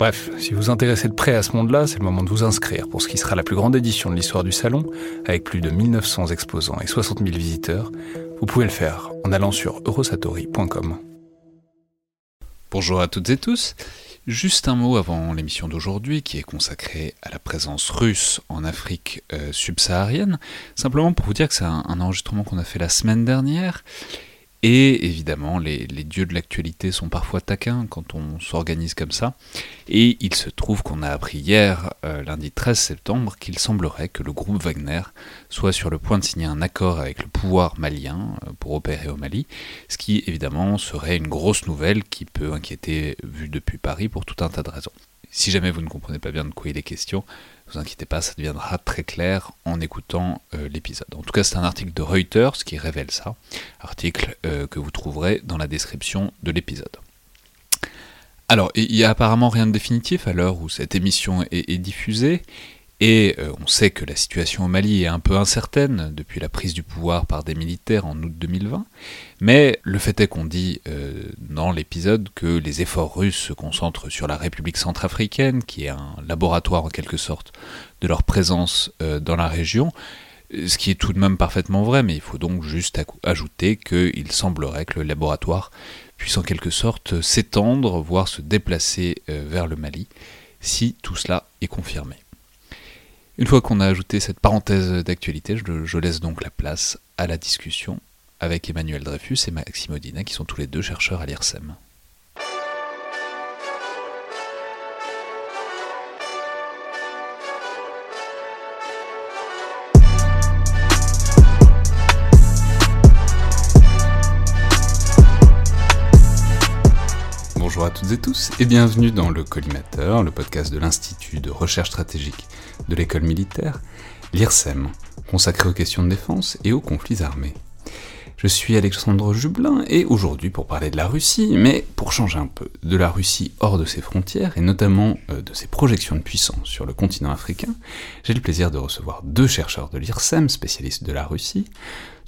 Bref, si vous intéressez de près à ce monde-là, c'est le moment de vous inscrire pour ce qui sera la plus grande édition de l'histoire du salon, avec plus de 1900 exposants et 60 000 visiteurs, vous pouvez le faire en allant sur eurosatori.com. Bonjour à toutes et tous. Juste un mot avant l'émission d'aujourd'hui qui est consacrée à la présence russe en Afrique euh, subsaharienne. Simplement pour vous dire que c'est un enregistrement qu'on a fait la semaine dernière et évidemment, les, dieux de l'actualité sont parfois taquins quand on s'organise comme ça. Et il se trouve qu'on a appris hier, euh, lundi 13 septembre, qu'il semblerait que le groupe Wagner soit sur le point de signer un accord avec le pouvoir malien euh, pour opérer au Mali, ce qui évidemment serait une grosse nouvelle qui peut inquiéter, vu depuis Paris, pour tout un tas de raisons. Si jamais vous ne comprenez pas bien de quoi il est question, vous inquiétez pas, ça deviendra très clair en écoutant euh, l'épisode. En tout cas, c'est un article de Reuters qui révèle ça, article euh, que vous trouverez dans la description de l'épisode. Alors, il n'y a apparemment rien de définitif à l'heure où cette émission est diffusée, et euh, on sait que la situation au Mali est un peu incertaine depuis la prise du pouvoir par des militaires en août 2020, mais le fait est qu'on dit euh, dans l'épisode que les efforts russes se concentrent sur la République centrafricaine, qui est un laboratoire en quelque sorte de leur présence euh, dans la région, ce qui est tout de même parfaitement vrai, mais il faut donc juste ajouter qu'il semblerait que le laboratoire puisse en quelque sorte s'étendre, voire se déplacer vers le Mali, si tout cela est confirmé. Une fois qu'on a ajouté cette parenthèse d'actualité, je, laisse donc la place à la discussion avec Emmanuel Dreyfus et Maxime Odina, qui sont tous les deux chercheurs à l'IRSEM. Toutes et tous et bienvenue dans le Collimateur, le podcast de l'Institut de recherche stratégique de l'école militaire, l'IRSEM, consacré aux questions de défense et aux conflits armés. Je suis Alexandre Jublin et aujourd'hui pour parler de la Russie, mais pour changer un peu, de la Russie hors de ses frontières et notamment euh, de ses projections de puissance sur le continent africain, j'ai le plaisir de recevoir deux chercheurs de l'IRSEM, spécialistes de la Russie,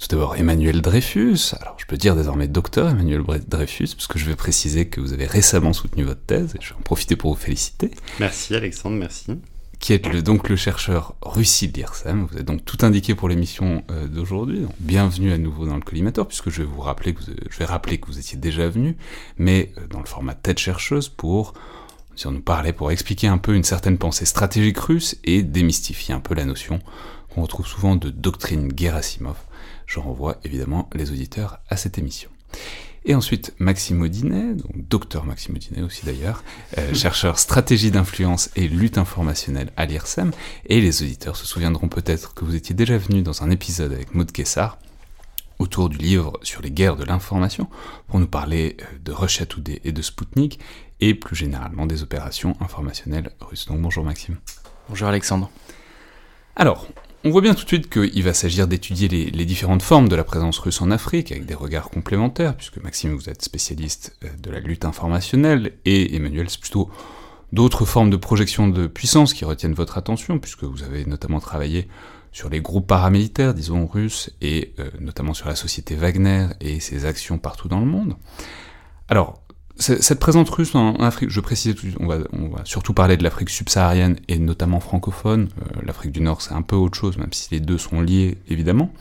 tout d'abord Emmanuel Dreyfus, alors je peux dire désormais docteur Emmanuel Dreyfus, parce que je vais préciser que vous avez récemment soutenu votre thèse, et je vais en profiter pour vous féliciter. Merci Alexandre, merci. Qui êtes le, donc le chercheur Russie de l'IRSEM, vous êtes donc tout indiqué pour l'émission euh, d'aujourd'hui, bienvenue à nouveau dans le collimateur, puisque je vais vous rappeler que vous, je vais rappeler que vous étiez déjà venu, mais euh, dans le format tête chercheuse pour si on nous parlait pour expliquer un peu une certaine pensée stratégique russe et démystifier un peu la notion qu'on retrouve souvent de doctrine Gerasimov, je renvoie évidemment les auditeurs à cette émission. Et ensuite, Maxime Audinet, donc docteur Maxime Audinet aussi d'ailleurs, euh, chercheur stratégie d'influence et lutte informationnelle à l'IRSEM, et les auditeurs se souviendront peut-être que vous étiez déjà venu dans un épisode avec Maud Kessar, autour du livre sur les guerres de l'information, pour nous parler euh, de Russia Today et de Sputnik, et plus généralement des opérations informationnelles russes. Donc bonjour Maxime. Bonjour Alexandre. Alors, on voit bien tout de suite qu'il va s'agir d'étudier les, différentes formes de la présence russe en Afrique avec des regards complémentaires, puisque Maxime, vous êtes spécialiste euh, de la lutte informationnelle, et Emmanuel, c'est plutôt d'autres formes de projection de puissance qui retiennent votre attention, puisque vous avez notamment travaillé sur les groupes paramilitaires, disons russes, et euh, notamment sur la société Wagner et ses actions partout dans le monde. Alors, cette présence russe en Afrique, je précise, on va, on va surtout parler de l'Afrique subsaharienne et notamment francophone. Euh, L'Afrique du Nord, c'est un peu autre chose, même si les deux sont liés, évidemment.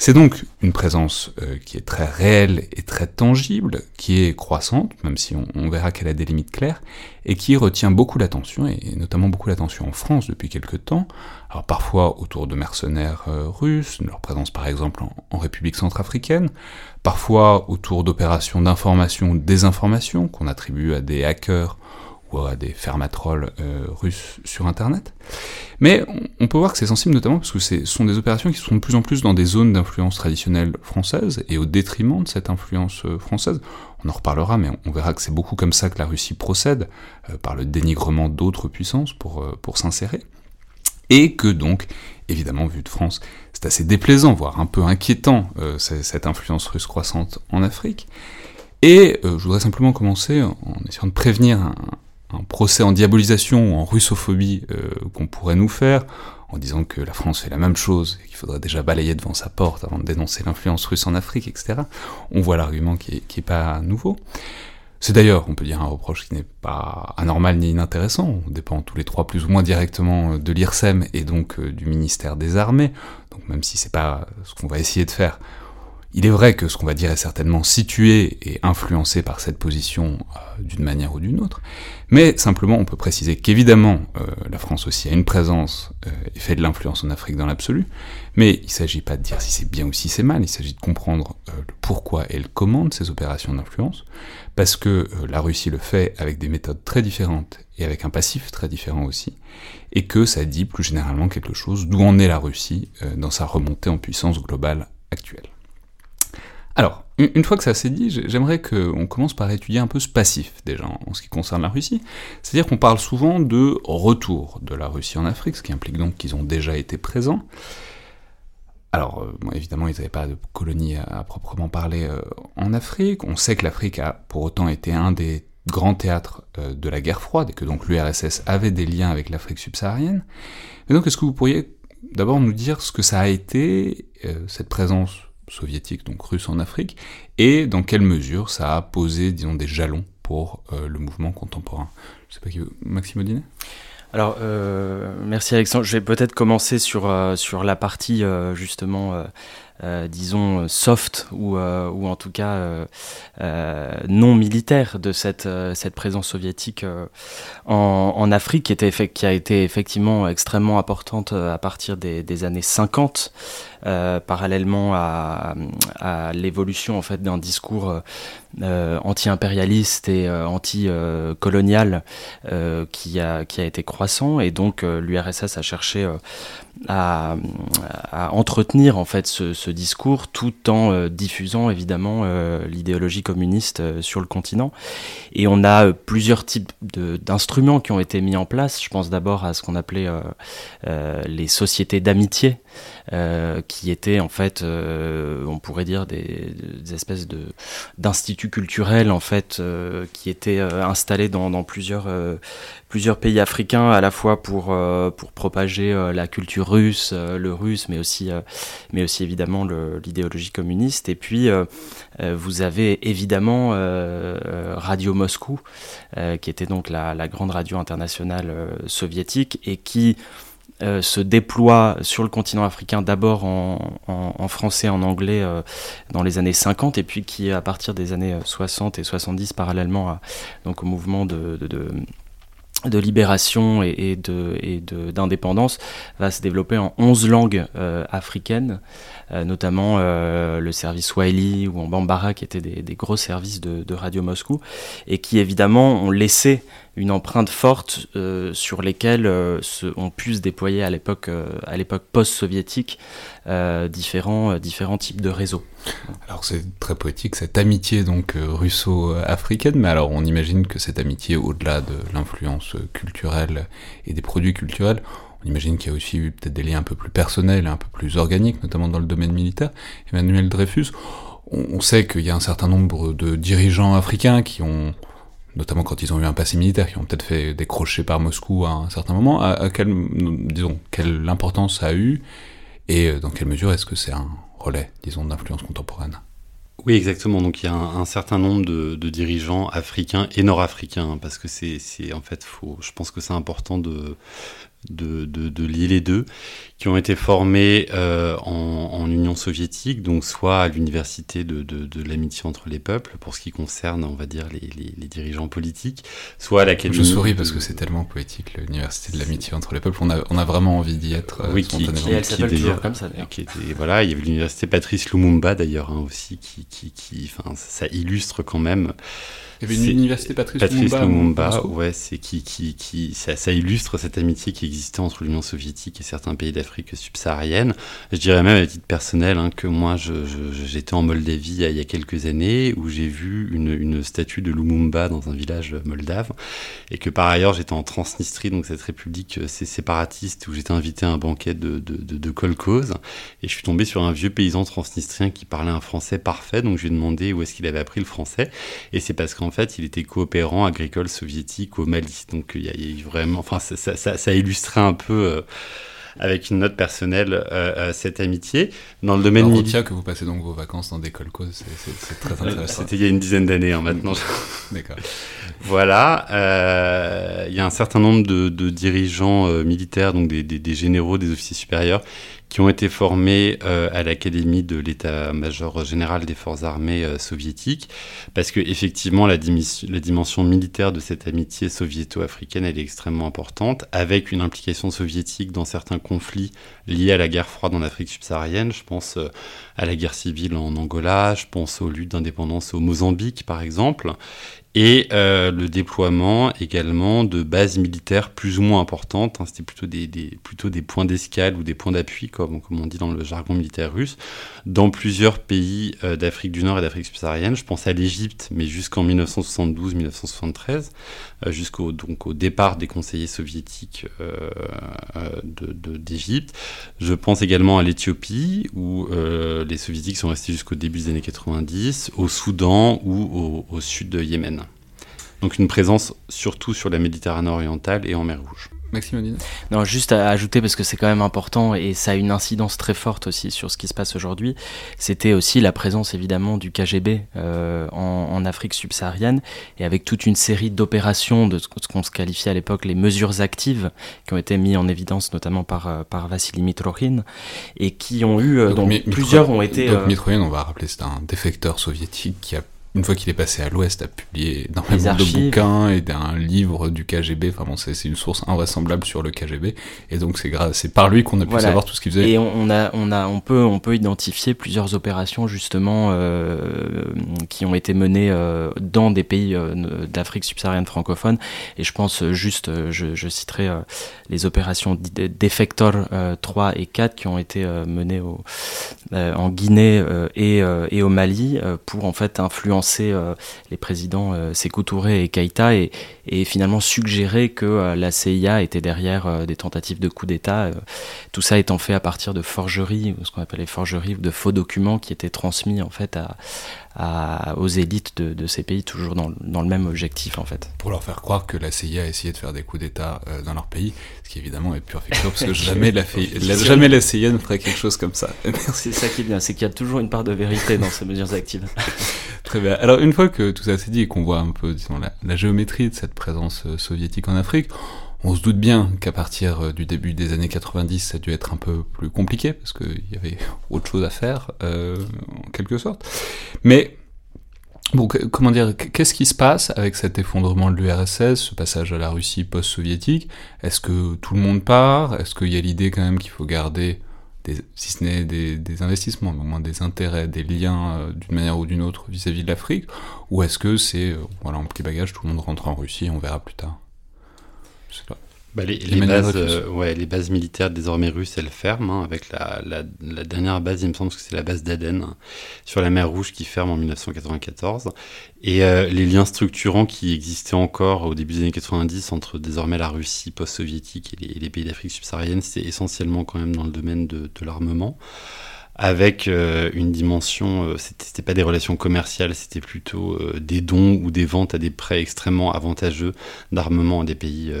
C'est donc une présence euh, qui est très réelle et très tangible, qui est croissante, même si on, verra qu'elle a des limites claires, et qui retient beaucoup l'attention, et notamment beaucoup l'attention en France depuis quelque temps, alors parfois autour de mercenaires euh, russes, leur présence par exemple en, République centrafricaine, parfois autour d'opérations d'information ou de désinformation qu'on attribue à des hackers ou à des fermatrolls russes sur Internet. Mais on peut voir que c'est sensible notamment parce que ce sont des opérations qui sont de plus en plus dans des zones d'influence traditionnelle française et au détriment de cette influence française. On en reparlera, mais on verra que c'est beaucoup comme ça que la Russie procède, par le dénigrement d'autres puissances pour, pour s'insérer. Et que donc, évidemment, vu de France, c'est assez déplaisant, voire un peu inquiétant, euh, cette influence russe croissante en Afrique. Et euh, je voudrais simplement commencer en essayant de prévenir un, procès en diabolisation ou en russophobie euh, qu'on pourrait nous faire, en disant que la France fait la même chose et qu'il faudrait déjà balayer devant sa porte avant de dénoncer l'influence russe en Afrique, etc. On voit l'argument qui est, qui est pas nouveau. C'est d'ailleurs, on peut dire, un reproche qui n'est pas anormal ni inintéressant. On dépend tous les trois plus ou moins directement euh, de l'IRSEM et donc euh, du ministère des Armées. Donc même si c'est pas ce qu'on va essayer de faire, il est vrai que ce qu'on va dire est certainement situé et influencé par cette position euh, d'une manière ou d'une autre, mais simplement on peut préciser qu'évidemment la France aussi a une présence et fait de l'influence en Afrique dans l'absolu, mais il ne s'agit pas de dire si c'est bien ou si c'est mal, il s'agit de comprendre le pourquoi et le ces opérations d'influence, parce que euh, la Russie le fait avec des méthodes très différentes et avec un passif très différent aussi, et que ça dit plus généralement quelque chose d'où en est la Russie euh, dans sa remontée en puissance globale actuelle. Alors, une fois que ça s'est dit, j'aimerais qu'on commence par étudier un peu ce passif déjà en ce qui concerne la Russie. C'est-à-dire qu'on parle souvent de retour de la Russie en Afrique, ce qui implique donc qu'ils ont déjà été présents. Alors, euh, évidemment, ils n'avaient pas de colonie à, proprement parler euh, en Afrique. On sait que l'Afrique a pour autant été un des grands théâtres euh, de la guerre froide et que donc l'URSS avait des liens avec l'Afrique subsaharienne. Mais donc, est-ce que vous pourriez d'abord nous dire ce que ça a été, cette présence soviétique, donc russe en Afrique, et dans quelle mesure ça a posé, disons, des jalons pour le mouvement contemporain Je sais pas qui Maxime Odinet alors, euh, merci Alexandre. Je vais peut-être commencer sur, euh, sur la partie euh, justement euh, disons, soft ou, euh, ou en tout cas euh, non militaire de cette, cette présence soviétique en, Afrique, qui, était, qui a été effectivement extrêmement importante à partir des, des années 50, parallèlement à, l'évolution en fait d'un discours anti-impérialiste et anti-colonial qui, a, qui a été croissant. Et donc l'URSS a cherché à, entretenir en fait ce, discours tout en euh, diffusant évidemment euh, l'idéologie communiste euh, sur le continent. Et on a plusieurs types d'instruments qui ont été mis en place. Je pense d'abord à ce qu'on appelait les sociétés d'amitié. Qui étaient en fait, on pourrait dire des, espèces de d'instituts culturels en fait, qui étaient installés dans, plusieurs plusieurs pays africains à la fois pour, euh, pour propager euh, la culture russe, euh, le russe, mais aussi, mais aussi évidemment l'idéologie communiste. Et puis, vous avez évidemment Radio Moscou, qui était donc la grande radio internationale soviétique et qui se déploie sur le continent africain d'abord en, en, en, français, en anglais dans les années 50 et puis qui à partir des années 60 et 70 parallèlement à, donc au mouvement de, de, libération et, et de d'indépendance va se développer en 11 langues euh, africaines, euh, notamment euh, le service Swahili ou en Bambara qui étaient des, gros services de, Radio Moscou et qui évidemment ont laissé une empreinte forte euh, sur lesquelles euh, se, on pu se déployer à l'époque euh, post-soviétique différents différents types de réseaux. Alors c'est très poétique cette amitié donc russo-africaine, mais alors on imagine que cette amitié au-delà de l'influence culturelle et des produits culturels, on imagine qu'il y a aussi eu peut-être des liens un peu plus personnels, un peu plus organiques, notamment dans le domaine militaire. Emmanuel Dreyfus, on sait qu'il y a un certain nombre de dirigeants africains qui ont notamment quand ils ont eu un passé militaire, qui ont peut-être fait décrocher par Moscou à un certain moment, à, quelle, disons, quelle importance ça a eu, et euh, dans quelle mesure est-ce que c'est un relais, disons, d'influence contemporaine? Oui, exactement. Donc il y a un, certain nombre de, dirigeants africains et nord-africains, parce que c'est, en fait, faut, je pense que c'est important de, de, de, lier les deux, qui ont été formés euh, en, Union soviétique, donc soit à l'université de, de, l'amitié entre les peuples, pour ce qui concerne, on va dire, les, les, dirigeants politiques, soit à l'académie. Je souris parce que c'est tellement poétique, l'université de l'amitié entre les peuples, on a, on a vraiment envie d'y être. Euh, oui, qui, qui, elle s'appelle toujours comme ça d'ailleurs. Voilà, il y avait l'université Patrice Lumumba d'ailleurs hein, aussi, qui, qui, qui, enfin, ça illustre quand même il y avait une université Patrice, Patrice Lumumba. ouais, c'est qui, qui, qui ça, ça, illustre cette amitié qui existait entre l'Union soviétique et certains pays d'Afrique subsaharienne. Je dirais même à titre personnel hein, que moi, j'étais en Moldavie il y a quelques années où j'ai vu une, une, statue de Lumumba dans un village moldave et que par ailleurs j'étais en Transnistrie, donc cette république euh, séparatiste où j'étais invité à un banquet de, de, de, de kolkhoz et je suis tombé sur un vieux paysan transnistrien qui parlait un français parfait, donc je lui ai demandé où est-ce qu'il avait appris le français et c'est parce qu'en en fait, il était coopérant agricole soviétique au Mali. Donc il y a, eu vraiment, enfin, ça, ça, illustrait un peu. Euh, avec une note personnelle euh, euh, cette amitié. Dans le domaine militaire. que vous passez donc vos vacances dans des colcos, c'est très intéressant. C'était il y a une dizaine d'années, hein, maintenant. D'accord. Voilà, il y a un certain nombre de, dirigeants militaires, donc des, des, généraux, des officiers supérieurs, qui ont été formés euh, à l'Académie de l'état-major général des forces armées euh, soviétiques, parce que effectivement la, dimension militaire de cette amitié soviéto-africaine est extrêmement importante, avec une implication soviétique dans certains conflits liés à la guerre froide en Afrique subsaharienne. Je pense euh, à la guerre civile en Angola, je pense aux luttes d'indépendance au Mozambique par exemple, et euh, le déploiement également de bases militaires plus ou moins importantes. Hein, C'était plutôt des, plutôt des points d'escale ou des points d'appui, comme, comme on dit dans le jargon militaire russe, dans plusieurs pays euh, d'Afrique du Nord et d'Afrique subsaharienne. Je pense à l'Égypte, mais jusqu'en 1972-1973, euh, jusqu'au au départ des conseillers soviétiques d'Égypte. De, Je pense également à l'Éthiopie, où les soviétiques sont restés jusqu'au début des années 90, au Soudan ou au, au sud de Yémen. Donc une présence surtout sur la Méditerranée orientale et en mer Rouge. Maxime Non, juste à ajouter parce que c'est quand même important et ça a une incidence très forte aussi sur ce qui se passe aujourd'hui. C'était aussi la présence évidemment du KGB euh, en, Afrique subsaharienne et avec toute une série d'opérations de ce qu'on se qualifiait à l'époque les mesures actives qui ont été mises en évidence notamment par, euh, par Vassili Mitrohin et qui ont eu euh, donc, plusieurs ont été. Donc Mitrohin, on va rappeler, c'est un défecteur soviétique qui a une fois qu'il est passé à l'Ouest, a publié énormément de bouquins et d'un livre du KGB. Enfin bon, c'est une source invraisemblable sur le KGB. Et donc c'est c'est par lui qu'on a pu savoir tout ce qu'il faisait. Et on a, on a, on peut, on peut identifier plusieurs opérations justement euh, qui ont été menées euh, dans des pays euh, d'Afrique subsaharienne francophone. Et je pense juste, je, je citerai les opérations Defector 3 et 4 qui ont été menées au, en Guinée et, et au Mali pour en fait influencer euh, les présidents euh, Sékou Touré et Keïta et, et finalement suggérer que euh, la CIA était derrière des tentatives de coup d'État. tout ça étant fait à partir de forgeries, ce qu'on appelle les forgeries de faux documents qui étaient transmis en fait à, aux élites de, ces pays, toujours dans, dans, le même objectif en fait. Pour leur faire croire que la CIA a essayé de faire des coups d'État dans leur pays, ce qui évidemment est pure fiction, parce que jamais la, jamais la CIA ne ferait quelque chose comme ça. C'est ça qui est bien, c'est qu'il y a toujours une part de vérité dans ces mesures actives. Très bien. Alors une fois que tout ça s'est dit et qu'on voit un peu disons, la, géométrie de cette présence euh, soviétique en Afrique, on se doute bien qu'à partir euh, du début des années 90, ça a dû être un peu plus compliqué, parce qu'il y avait autre chose à faire, euh, en quelque sorte. Mais, bon, comment dire, qu'est-ce qui se passe avec cet effondrement de l'URSS, ce passage à la Russie post-soviétique? Est-ce que tout le monde part? Est-ce qu'il y a l'idée quand même qu'il faut garder si ce n'est des, investissements, mais au moins des intérêts, des liens euh, d'une manière ou d'une autre vis-à-vis de l'Afrique? Ou est-ce que c'est, euh, voilà, en petit bagage, tout le monde rentre en Russie on verra plus tard? Je sais pas. Bah, les, bases, euh, ouais, les bases militaires désormais russes, elles ferment, hein, avec la, la, dernière base, il me semble que c'est la base d'Aden, sur la mer Rouge, qui ferme en 1994. Et euh, les liens structurants qui existaient encore au début des années 90 entre désormais la Russie post-soviétique et, les, pays d'Afrique subsaharienne, c'est essentiellement quand même dans le domaine de, de l'armement avec euh, une dimension, euh, c'était pas des relations commerciales, c'était plutôt euh, des dons ou des ventes à des prêts extrêmement avantageux d'armement des pays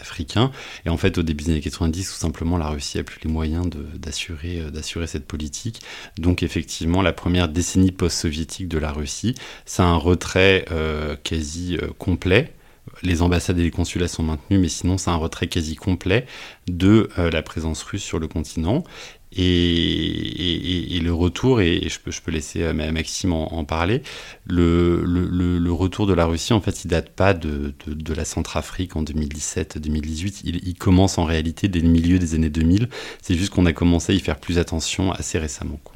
africains. Et en fait, au début des années 90, tout simplement, la Russie a plus les moyens d'assurer cette politique. Donc, effectivement, la première décennie post-soviétique de la Russie, c'est un retrait quasi complet Les ambassades et les consulats sont maintenus, mais sinon c'est un retrait quasi complet de la présence russe sur le continent. Et, le retour, et, je, peux, je peux laisser euh, Maxime en, parler, le, le, retour de la Russie, en fait, il date pas de, de, la Centrafrique en 2017-2018. Il, il, commence en réalité dès le milieu des années 2000. C'est juste qu'on a commencé à y faire plus attention assez récemment. Quoi.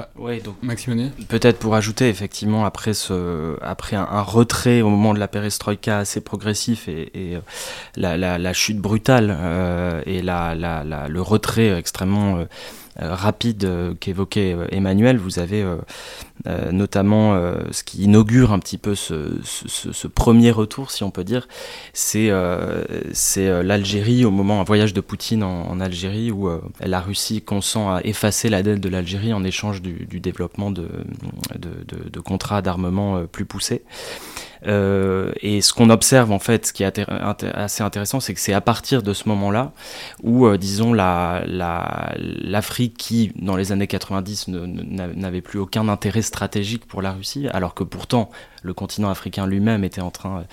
Ah, ouais, donc Peut-être pour ajouter, effectivement, après, ce, après un, retrait au moment de la perestroïka assez progressif et, euh, la, la, chute brutale euh, et la, le retrait extrêmement euh, rapide euh, qu'évoquait euh, Emmanuel, vous avez notamment ce qui inaugure un petit peu ce, premier retour, si on peut dire, c'est l'Algérie au moment, un voyage de Poutine en, Algérie où la Russie consent à effacer la dette de l'Algérie en échange du, développement de contrats d'armement plus poussés. Euh, et ce qu'on observe en fait, ce qui est assez intéressant, c'est que c'est à partir de ce moment-là où, euh, disons, l'Afrique la, qui, dans les années 90, n'avait plus aucun intérêt stratégique pour la Russie, alors que pourtant le continent africain lui-même était en train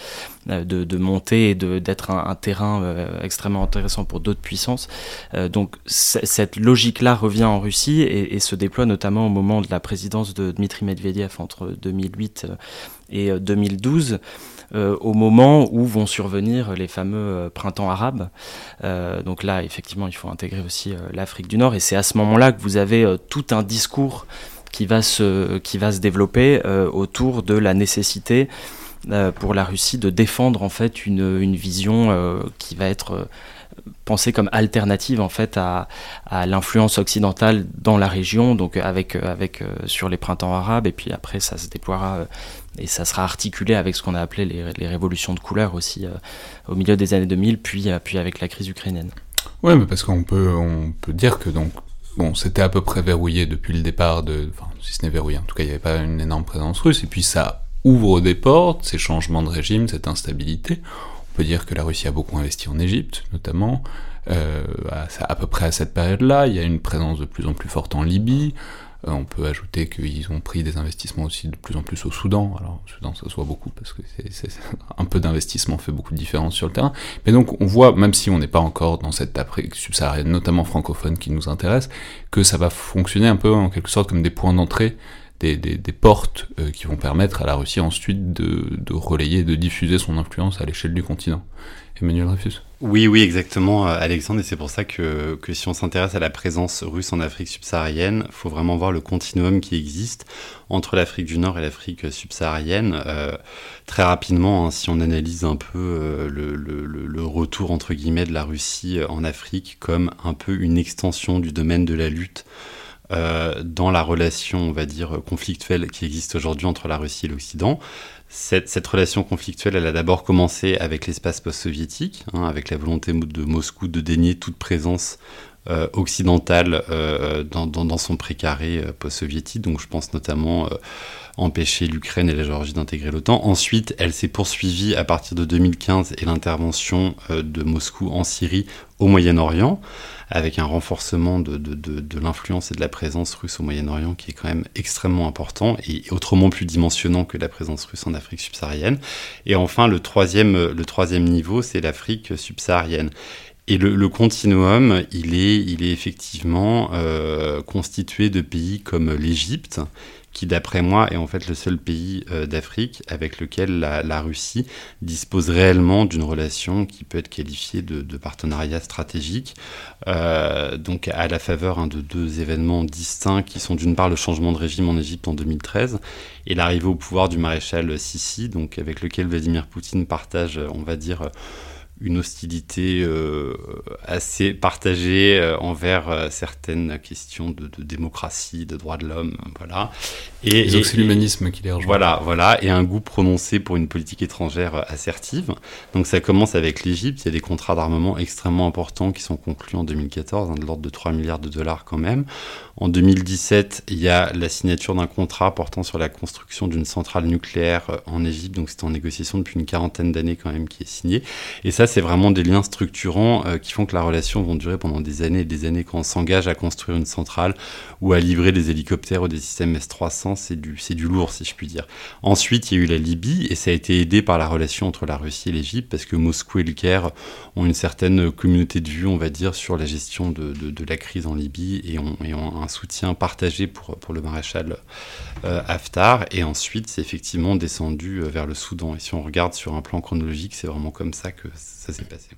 euh, de, monter et d'être un, un, terrain extrêmement intéressant pour d'autres puissances. donc cette logique-là revient en Russie et, et, se déploie notamment au moment de la présidence de Dmitri Medvedev entre 2008 et 2012, euh, euh, au moment où vont survenir les fameux euh, printemps arabes. donc là, effectivement, il faut intégrer aussi l'Afrique du Nord, et c'est à ce moment-là que vous avez tout un discours qui va se, qui va se développer autour de la nécessité pour la Russie de défendre en fait une, une vision qui va être pensée comme alternative en fait à, l'influence occidentale dans la région, donc avec, avec sur les printemps arabes, et puis après ça se déploiera et ça sera articulé avec ce qu'on a appelé les, révolutions de couleur aussi euh, au milieu des années 2000, puis, euh, puis avec la crise ukrainienne. Oui, parce qu'on peut, on peut dire que donc, bon, c'était à peu près verrouillé depuis le départ de, enfin, si ce n'est verrouillé, en tout cas, il n'y avait pas une énorme présence russe, et puis ça ouvre des portes, ces changements de régime, cette instabilité. On peut dire que la Russie a beaucoup investi en Égypte, notamment, euh, à, peu près à cette période-là. Il y a une présence de plus en plus forte en Libye. Euh, on peut ajouter qu'ils ont pris des investissements aussi de plus en plus au Soudan. Alors, au Soudan, ça se beaucoup parce que un peu d'investissement fait beaucoup de différence sur le terrain. Mais donc, on voit, même si on n'est pas encore dans cette Afrique subsaharienne, notamment francophone, qui nous intéresse, que ça va fonctionner un peu en quelque sorte comme des points d'entrée des, portes euh, qui vont permettre à la Russie ensuite de, de relayer, de diffuser son influence à l'échelle du continent. Emmanuel Dreyfus Oui, oui, exactement, euh, Alexandre, et c'est pour ça que, que si on s'intéresse à la présence russe en Afrique subsaharienne, il faut vraiment voir le continuum qui existe entre l'Afrique du Nord et l'Afrique subsaharienne. Euh, très rapidement, hein, si on analyse un peu le, le, retour, entre guillemets, de la Russie en Afrique comme un peu une extension du domaine de la lutte euh, dans la relation, on va dire, conflictuelle qui existe aujourd'hui entre la Russie et l'Occident. Cette, relation conflictuelle, elle a d'abord commencé avec l'espace post-soviétique, hein, avec la volonté de Moscou de dénier toute présence euh, occidentale euh, dans, dans, son précaré post-soviétique. Donc je pense notamment empêcher l'Ukraine et la Géorgie d'intégrer l'OTAN. Ensuite, elle s'est poursuivie à partir de 2015 et l'intervention de Moscou en Syrie au Moyen-Orient avec un renforcement de, l'influence et de la présence russe au Moyen-Orient qui est quand même extrêmement important et autrement plus dimensionnant que la présence russe en Afrique subsaharienne. Et enfin, le troisième, niveau, c'est l'Afrique subsaharienne. Et le, le, continuum, il est, il est effectivement euh, constitué de pays comme l'Égypte, qui d'après moi est en fait le seul pays euh, d'Afrique avec lequel la, Russie dispose réellement d'une relation qui peut être qualifiée de, de partenariat stratégique, euh, donc à la faveur hein, de deux événements distincts qui sont d'une part le changement de régime en Égypte en 2013 et l'arrivée au pouvoir du maréchal Sissi, donc avec lequel Vladimir Poutine partage, on va dire, une hostilité euh, assez partagée euh, envers euh, certaines questions de, de, démocratie, de droits de l'homme, voilà. Et, et c'est l'humanisme qui les rejoint. Voilà, voilà, et un goût prononcé pour une politique étrangère assertive. Donc ça commence avec l'Égypte. Il y a des contrats d'armement extrêmement importants qui sont conclus en 2014, hein, de l'ordre de 3 milliards de dollars quand même. En 2017, il y a la signature d'un contrat portant sur la construction d'une centrale nucléaire en Égypte. Donc c'est en négociation depuis une quarantaine d'années quand même qui est signé. Et ça c'est vraiment des liens structurants euh, qui font que la relation va durer pendant des années et des années. Quand on s'engage à construire une centrale ou à livrer des hélicoptères ou des systèmes S-300, c'est du, du lourd, si je puis dire. Ensuite, il y a eu la Libye, et ça a été aidé par la relation entre la Russie et l'Égypte, parce que Moscou et le Caire ont une certaine communauté de vue, on va dire, sur la gestion de, de, la crise en Libye, et ont, ont, un soutien partagé pour, pour le maréchal euh, Haftar. Et ensuite, c'est effectivement descendu euh, vers le Soudan. Et si on regarde sur un plan chronologique, c'est vraiment comme ça que ça s'est passé.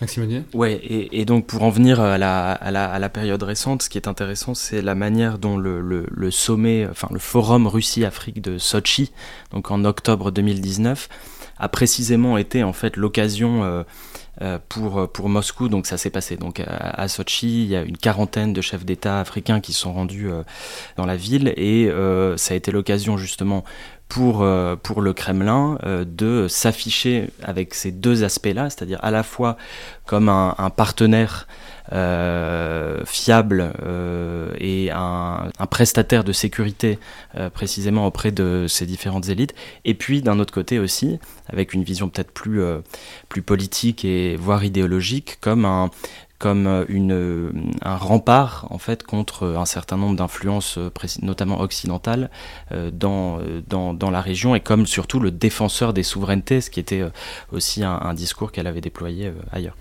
Maxime Audier Ouais, et, donc pour en venir à la, à, la, à la, période récente, ce qui est intéressant, c'est la manière dont le, le, sommet, enfin le forum Russie-Afrique de Sochi, donc en octobre 2019, a précisément été en fait l'occasion euh, euh, pour, pour Moscou. Donc ça s'est passé donc à, Sochi, il y a une quarantaine de chefs d'État africains qui sont rendus euh, dans la ville et ça a été l'occasion justement pour, euh, pour le Kremlin euh, de s'afficher avec ces deux aspects-là, c'est-à-dire à la fois comme un, partenaire euh, fiable et un, prestataire de sécurité précisément auprès de ces différentes élites, et puis d'un autre côté aussi, avec une vision peut-être plus, plus politique et voire idéologique, comme un, comme euh, une, euh, un rempart en fait contre un certain nombre d'influences, euh, notamment occidentales, dans, dans, dans, la région et comme surtout le défenseur des souverainetés, ce qui était aussi un, discours qu'elle avait déployé ailleurs.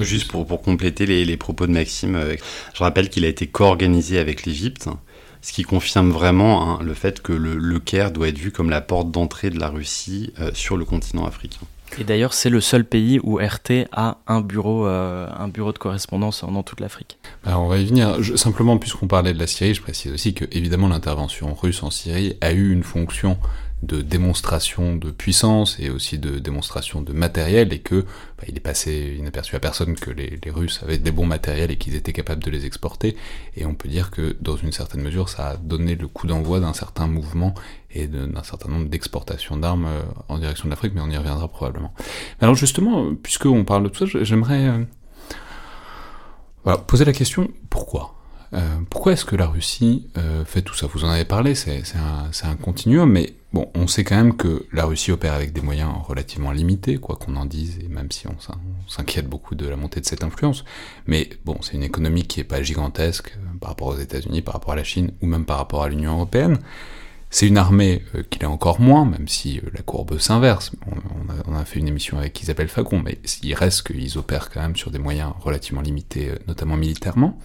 juste pour, pour compléter les, les, propos de Maxime, je rappelle qu'il a été co-organisé avec l'Égypte, ce qui confirme vraiment hein, le fait que le, le, Caire doit être vu comme la porte d'entrée de la Russie sur le continent africain. Et d'ailleurs, c'est le seul pays où RT a un bureau, euh, un bureau de correspondance dans toute l'Afrique. Alors on va y venir. simplement, puisqu'on parlait de la Syrie, je précise aussi que évidemment l'intervention russe en Syrie a eu une fonction de démonstration de puissance et aussi de démonstration de matériel et que bah, il est passé inaperçu à personne que les, Russes avaient des bons matériels et qu'ils étaient capables de les exporter et on peut dire que dans une certaine mesure ça a donné le coup d'envoi d'un certain mouvement et d'un certain nombre d'exportations d'armes euh, en direction de l'Afrique mais on y reviendra probablement. alors justement puisqu'on parle de tout ça j'aimerais euh, poser la question pourquoi? euh, pourquoi est-ce que la Russie fait tout ça? Vous en avez parlé, c'est un, continuum, mais Bon, on sait quand même que la Russie opère avec des moyens relativement limités, quoi qu'on en dise, et même si on s'inquiète beaucoup de la montée de cette influence. Mais bon, c'est une économie qui n'est pas gigantesque euh, par rapport aux États-Unis, par rapport à la Chine, ou même par rapport à l'Union européenne. C'est une armée euh, qui l'est encore moins, même si euh, la courbe s'inverse. On, a fait une émission avec Isabelle Fagon, mais il reste qu'ils opèrent quand même sur des moyens relativement limités, notamment militairement.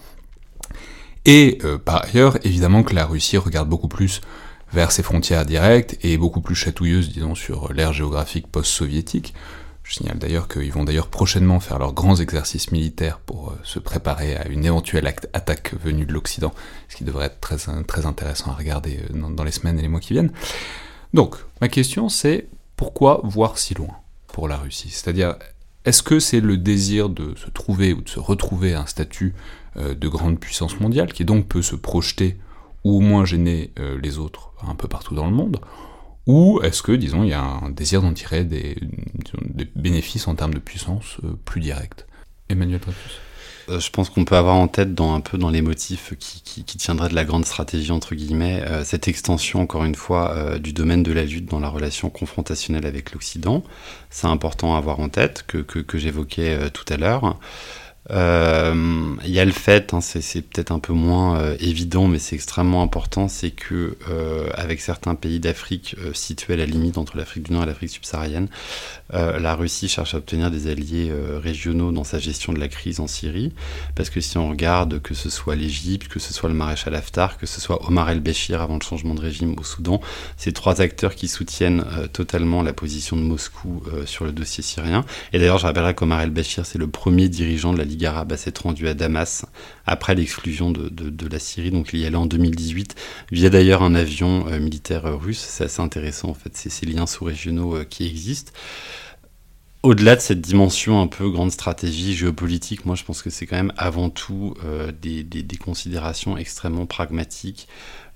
Et par ailleurs, évidemment que la Russie regarde beaucoup plus vers ses frontières directes et beaucoup plus chatouilleuses, disons, sur l'ère géographique post-soviétique. Je signale d'ailleurs qu'ils vont d'ailleurs prochainement faire leurs grands exercices militaires pour euh, se préparer à une éventuelle attaque venue de l'Occident, ce qui devrait être très, intéressant à regarder euh, dans, les semaines et les mois qui viennent. Donc, ma question c'est pourquoi voir si loin pour la Russie? C'est-à-dire, est-ce que c'est le désir de se trouver ou de se retrouver un statut euh, de grande puissance mondiale qui donc peut se projeter ou au moins gêner les autres un peu partout dans le monde Ou est-ce que, disons, il y a un désir d'en tirer des, bénéfices en termes de puissance euh, plus directs? Emmanuel Dreyfus euh, je pense qu'on peut avoir en tête dans un peu dans les motifs qui, tiendraient de la grande stratégie entre guillemets euh, cette extension encore une fois du domaine de la lutte dans la relation confrontationnelle avec l'Occident. C'est important à avoir en tête que, que j'évoquais tout à l'heure. Euh, il y a le fait, hein, c'est peut-être un peu moins euh, évident, mais c'est extrêmement important, c'est que euh, avec certains pays d'Afrique situés à la limite entre l'Afrique du Nord et l'Afrique subsaharienne, la Russie cherche à obtenir des alliés régionaux dans sa gestion de la crise en Syrie, parce que si on regarde que ce soit l'Égypte, que ce soit le maréchal Haftar, que ce soit Omar el-Béchir avant le changement de régime au Soudan, ces trois acteurs qui soutiennent totalement la position de Moscou sur le dossier syrien. Et d'ailleurs, je rappellerai qu'Omar el-Béchir, c'est le premier dirigeant de la Ligue arabe à s'être rendu à Damas après l'exclusion de, la Syrie. Donc il y allait en 2018 via d'ailleurs un avion euh, militaire russe. C'est assez intéressant en fait, c'est ces liens sous-régionaux euh, qui existent. Au-delà de cette dimension un peu grande stratégie géopolitique, moi je pense que c'est quand même avant tout euh, des, considérations extrêmement pragmatiques,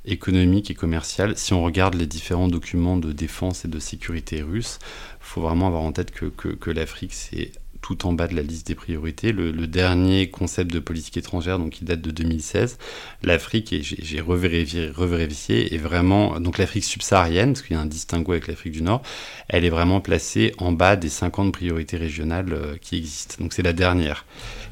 économiques et commerciales. Si on regarde les différents documents de défense et de sécurité russes, il faut vraiment avoir en tête que, que l'Afrique c'est tout en bas de la liste des priorités. Le, dernier concept de politique étrangère, donc qui date de 2016, l'Afrique, et j'ai revérifié, est vraiment, donc l'Afrique subsaharienne, parce qu'il y a un distinguo avec l'Afrique du Nord, elle est vraiment placée en bas des 50 priorités régionales euh, qui existent. Donc c'est la dernière.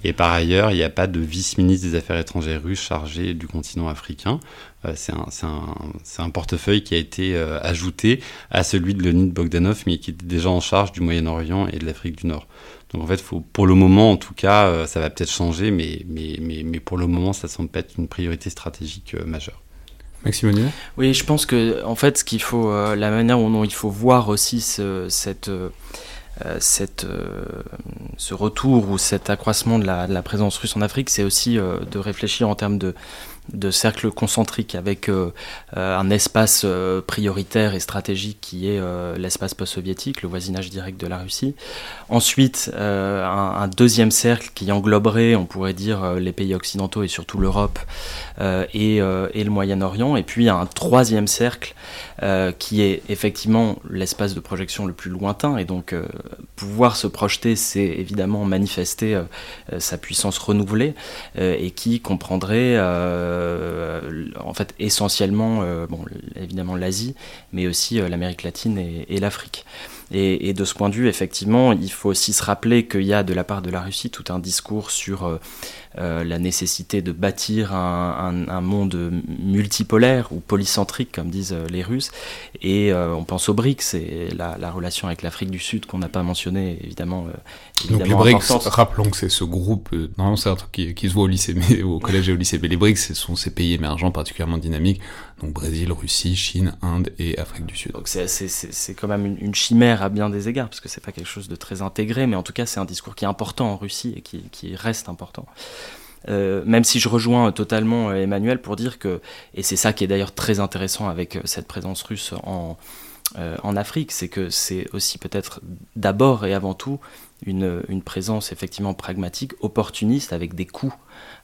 Et par ailleurs, il n'y a pas de vice-ministre des Affaires étrangères russe chargé du continent africain. Euh, c'est un, portefeuille qui a été euh, ajouté à celui de Leonid Bogdanov, mais qui était déjà en charge du Moyen-Orient et de l'Afrique du Nord. Donc en fait, faut, pour le moment, en tout cas, euh, ça va peut-être changer, mais, mais, mais, mais, pour le moment, ça semble pas être une priorité stratégique majeure. Maxime Oui, je pense que en fait, ce qu'il faut, la manière dont il faut voir aussi cette cette, ce retour ou cet accroissement de la, de la présence russe en Afrique, c'est aussi de réfléchir en termes de, de cercles concentriques avec euh, euh, un espace euh, prioritaire et stratégique qui est l'espace post-soviétique, le voisinage direct de la Russie. Ensuite, un, deuxième cercle qui engloberait, on pourrait dire, les pays occidentaux et surtout l'Europe et, et, le Moyen-Orient. Et puis un troisième cercle qui est effectivement l'espace de projection le plus lointain. Et donc, pouvoir se projeter, c'est évidemment manifester sa puissance renouvelée et qui comprendrait en fait essentiellement, euh, bon, évidemment l'Asie, mais aussi euh, l'Amérique latine et, l'Afrique. Et, de ce point de vue, effectivement, il faut aussi se rappeler qu'il y a de la part de la Russie tout un discours sur la nécessité de bâtir un, monde multipolaire ou polycentrique, comme disent les Russes. Et on pense aux BRICS et la, relation avec l'Afrique du Sud qu'on n'a pas mentionné, évidemment. Donc les BRICS, rappelons que c'est ce groupe, normalement c'est un truc qui, qui, se voit au lycée, mais, au collège et au lycée, mais les BRICS, ce sont ces pays émergents particulièrement dynamiques, donc Brésil, Russie, Chine, Inde et Afrique du Sud. Donc c'est quand même une, chimère à bien des égards, parce que c'est pas quelque chose de très intégré, mais en tout cas c'est un discours qui est important en Russie et qui, qui reste important. Euh, même si je rejoins totalement euh, Emmanuel pour dire que, et c'est ça qui est d'ailleurs très intéressant avec euh, cette présence russe en, en Afrique, c'est que c'est aussi peut-être d'abord et avant tout une, une, présence effectivement pragmatique, opportuniste, avec des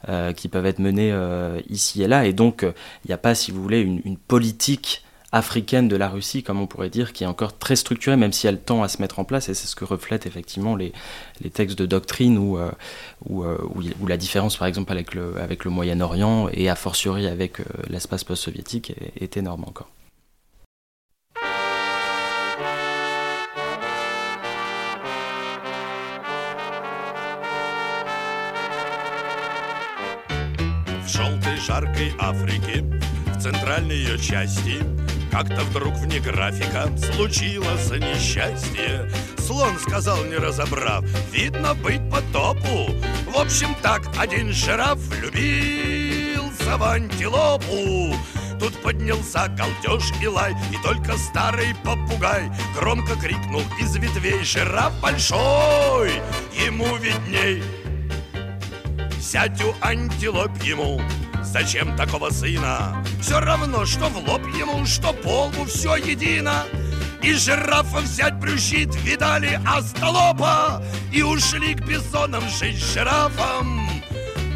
euh, qui peuvent être menés ici et là. Et donc, il n'y a pas, si vous voulez, une, politique africaine de la Russie, comme on pourrait dire, qui est encore très structurée, même si elle tend à se mettre en place, et c'est ce que reflètent effectivement les, les textes de doctrine, où, euh, où, où, la différence, par exemple, avec le, avec le Moyen-Orient, et a fortiori avec l'espace post-soviétique, est, est énorme encore. жаркой Африки, Центральной ее части, как-то вдруг вне графика случилось несчастье. Слон сказал, не разобрав, видно быть по топу. В общем так, один жираф влюбился в антилопу. Тут поднялся галдеж и лай, и только старый попугай громко крикнул из ветвей «Жираф большой, ему видней!» Сядь у антилоп ему, Зачем такого сына? Все равно, что в лоб ему, что полбу, все едино. И жирафа взять брюзжит, видали остолопа, И ушли к бизонам жить жирафом.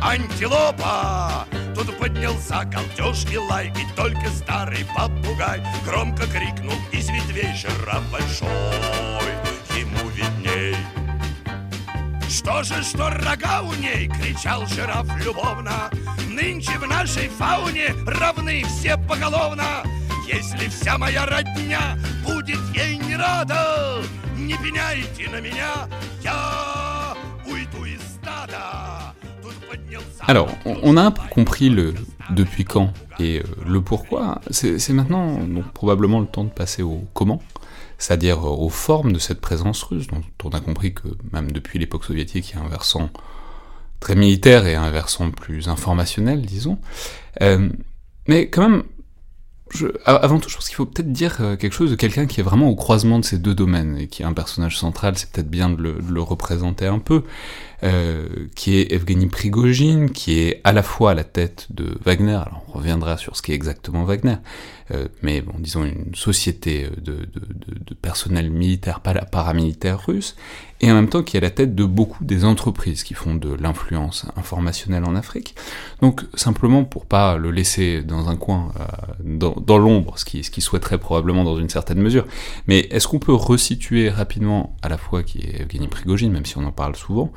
Антилопа! Тут поднялся галдеж и лай, И только старый попугай Громко крикнул из ветвей жираф большой. Что же, что рога у ней, кричал жираф любовно. Нынче в нашей фауне равны все поголовно. Если вся моя родня будет ей не рада, не пеняйте на меня, я уйду из стада. Alors, on a un peu compris le depuis quand et euh, le pourquoi. C'est maintenant donc, probablement le temps de passer au comment c'est-à-dire aux formes de cette présence russe, dont on a compris que même depuis l'époque soviétique, il y a un versant très militaire et un versant plus informationnel, disons. Euh, mais quand même, avant tout, je pense qu'il faut peut-être dire euh, quelque chose de quelqu'un qui est vraiment au croisement de ces deux domaines et qui est un personnage central, c'est peut-être bien de le, représenter un peu, euh, qui est Evgeny Prigogine, qui est à la fois à la tête de Wagner, alors on reviendra sur ce qu'est exactement Wagner, euh, mais bon, disons une société de, de, personnel militaire, paramilitaire russe, et en même temps qui est à la tête de beaucoup des entreprises qui font de l'influence informationnelle en Afrique. Donc simplement pour pas le laisser dans un coin dans, dans l'ombre, ce qu'il ce qui souhaiterait probablement dans une certaine mesure. Mais est-ce qu'on peut resituer rapidement à la fois qui est Evgeny Prigogine, même si on en parle souvent,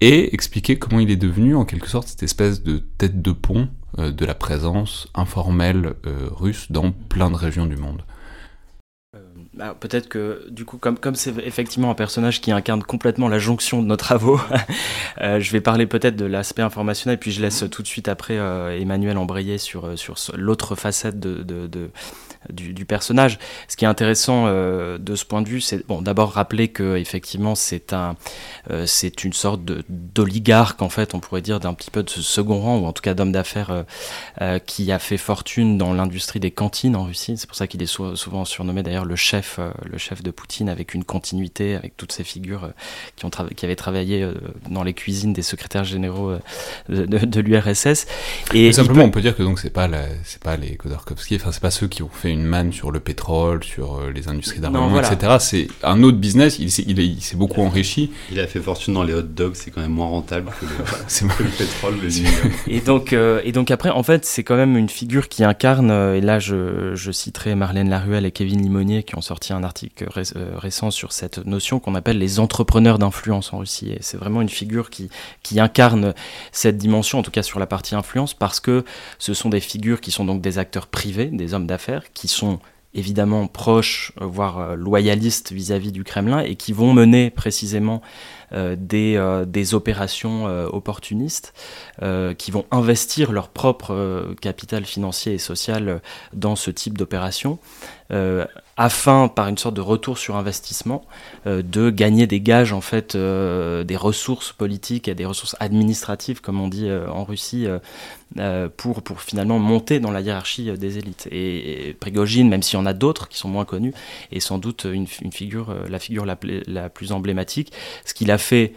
et expliquer comment il est devenu en quelque sorte cette espèce de tête de pont euh, de la présence informelle euh, russe dans plein de régions du monde. Bah, peut-être que du coup, comme comme c'est effectivement un personnage qui incarne complètement la jonction de nos travaux, euh, je vais parler peut-être de l'aspect informationnel, puis je laisse tout de suite après euh, Emmanuel embrayer sur euh, sur l'autre facette de, de du, personnage. Ce qui est intéressant euh, de ce point de vue, c'est bon, d'abord rappeler que effectivement c'est un, euh, c'est une sorte d'oligarque en fait, on pourrait dire d'un petit peu de second rang ou en tout cas d'homme d'affaires euh, qui a fait fortune dans l'industrie des cantines en Russie. C'est pour ça qu'il est souvent surnommé d'ailleurs le chef, le chef de Poutine, avec une continuité avec toutes ces figures qui ont qui avaient travaillé dans les cuisines des secrétaires généraux de, de, l'URSS. Et simplement, on peut dire que donc c'est pas c'est pas les Khodorkovsky, enfin c'est pas ceux qui ont fait une manne sur le pétrole, sur euh, les industries d'armement, etc. C'est un autre business, il s'est il, beaucoup enrichi. Il a fait fortune dans les hot dogs, c'est quand même moins rentable que le, pétrole, et donc, euh, et donc après, en fait, c'est quand même une figure qui incarne, euh, et là je, je, citerai Marlène Laruelle et Kevin Limonier qui ont sorti un article récent sur cette notion qu'on appelle les entrepreneurs d'influence en Russie. Et c'est vraiment une figure qui, qui incarne cette dimension, en tout cas sur la partie influence, parce que ce sont des figures qui sont donc des acteurs privés, des hommes d'affaires, qui qui sont évidemment proches, euh, voire euh, loyalistes vis-à-vis du Kremlin, et qui vont mener précisément euh, des, des, opérations opportunistes, qui vont investir leur propre capital financier et social dans ce type d'opération, afin, par une sorte de retour sur investissement, de gagner des gages, en fait, des ressources politiques et des ressources administratives, comme on dit en Russie, euh, pour, pour finalement monter dans la hiérarchie euh, des élites. Et, Prigogine, même s'il y en a d'autres qui sont moins connus, est sans doute une, figure, euh, la figure la, la plus emblématique. Ce qu'il a fait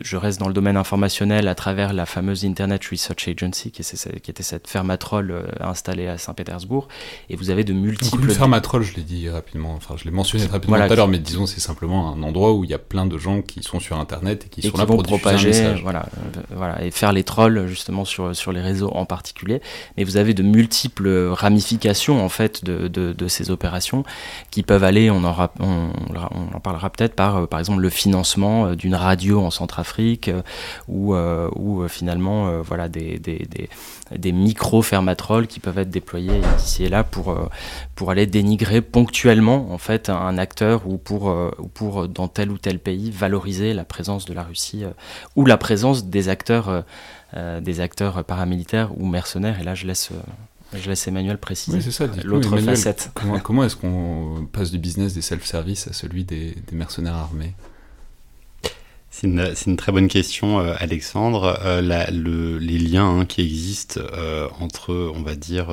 je reste dans le domaine informationnel à travers la fameuse Internet Research Agency, qui, qui était cette fermatrole euh, installée à Saint-Pétersbourg. Et vous avez de multiples. Le fermatrole, je l'ai dit rapidement, enfin je l'ai mentionné rapidement tout à l'heure, mais disons c'est simplement un endroit où il y a plein de gens qui sont sur Internet et qui sont là pour propager, voilà, euh, voilà, et faire les trolls justement sur, sur les réseaux en particulier. Mais vous avez de multiples ramifications en fait de, de, de ces opérations qui peuvent aller, on en, on, on en parlera peut-être par, euh, par exemple, le financement d'une radio en centre Afrique euh, ou, euh, ou euh, finalement voilà, des, des, des, des micro-fermatrolls qui peuvent être déployés ici et là pour, pour aller dénigrer ponctuellement en fait un acteur ou pour, ou pour dans tel ou tel pays valoriser la présence de la Russie ou la présence des acteurs, des acteurs paramilitaires ou mercenaires. Et là, je laisse je laisse Emmanuel préciser l'autre facette. Comment, comment est-ce qu'on passe du business des self-service à celui des, des mercenaires armés? C'est une, très bonne question, euh, Alexandre. Euh, les liens hein, qui existent euh, entre, on va dire,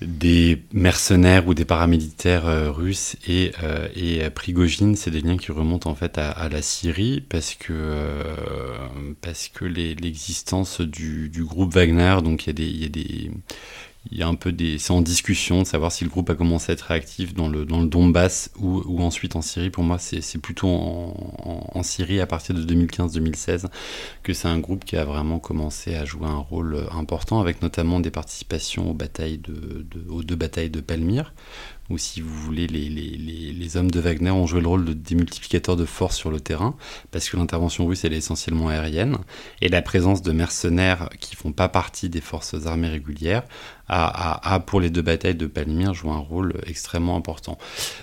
des mercenaires ou des paramilitaires russes et, et Prigogine, c'est des liens qui remontent en fait à, la Syrie parce que, que l'existence du, groupe Wagner, donc il y a des il y a un peu des. C'est en discussion de savoir si le groupe a commencé à être réactif dans le, dans le Donbass ou, ou ensuite en Syrie. Pour moi, c'est plutôt en, en, Syrie à partir de 2015-2016 que c'est un groupe qui a vraiment commencé à jouer un rôle important, avec notamment des participations aux, batailles de, de aux deux batailles de Palmyre, ou si vous voulez, les, les, les, hommes de Wagner ont joué le rôle de démultiplicateur de force sur le terrain, parce que l'intervention russe, elle est essentiellement aérienne, et la présence de mercenaires qui font pas partie des forces armées régulières a, a, pour les deux batailles de Palmyre joué un rôle extrêmement important.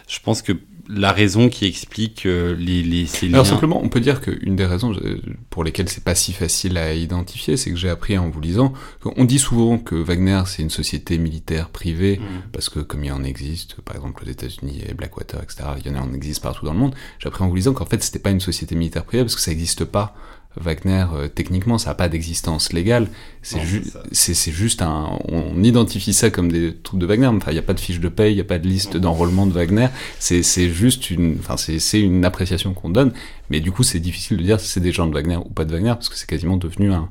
Je pense que la raison qui explique euh, les, les ces Alors simplement, on peut dire qu'une des raisons euh, pour lesquelles c'est pas si facile à identifier, c'est que j'ai appris en vous lisant qu'on dit souvent que Wagner c'est une société militaire privée mm. parce que comme il en existe, par exemple aux États-Unis et Blackwater, etc. Il y en, a, en existe partout dans le monde. J'ai appris en vous lisant qu'en fait c'était pas une société militaire privée parce que ça n'existe pas Wagner, euh, techniquement, ça n'a pas d'existence légale. C'est juste un. On identifie ça comme des troupes de Wagner. Enfin, il n'y a pas de fiche de paye, il n'y a pas de liste d'enrôlement de Wagner. C'est juste une. Enfin, c'est une appréciation qu'on donne. Mais du coup, c'est difficile de dire si c'est des gens de Wagner ou pas de Wagner, parce que c'est quasiment devenu un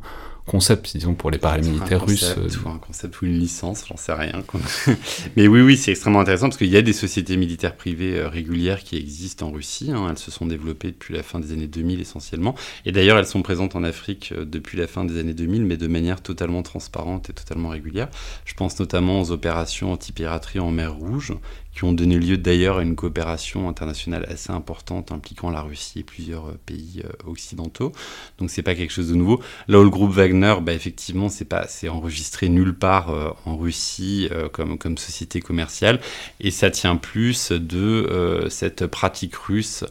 concept, disons, pour les paramilitaires russes. Ou un concept ou une licence, j'en sais rien. Mais oui, oui, c'est extrêmement intéressant parce qu'il y a des sociétés militaires privées régulières qui existent en Russie. Hein. Elles se sont développées depuis la fin des années 2000 essentiellement. Et d'ailleurs, elles sont présentes en Afrique depuis la fin des années 2000, mais de manière totalement transparente et totalement régulière. Je pense notamment aux opérations anti-piraterie en mer Rouge, qui ont donné lieu d'ailleurs à une coopération internationale assez importante impliquant la Russie et plusieurs euh, pays euh, occidentaux. Donc c'est pas quelque chose de nouveau. Là où le groupe Wagner, bah, effectivement, c'est pas c'est enregistré nulle part euh, en Russie comme comme société commerciale et ça tient plus de cette pratique russe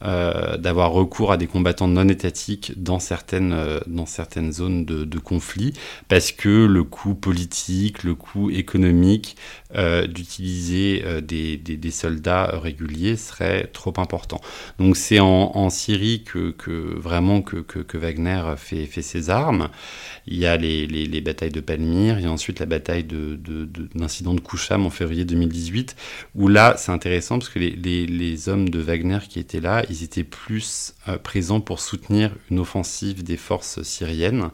d'avoir recours à des combattants non étatiques dans certaines, dans certaines zones de, conflit, parce que le coût politique, le coût économique euh, d'utiliser des, des, des, soldats réguliers serait trop important. Donc c'est en, Syrie que, vraiment que, que, Wagner fait, fait ses armes. Il y a les, les, les, batailles de Palmyre, a ensuite la bataille de, de, de, de Koucham en février 2018, où là c'est intéressant parce que les, les, les hommes de Wagner qui étaient là, ils étaient plus euh, présents pour soutenir une offensive des forces syriennes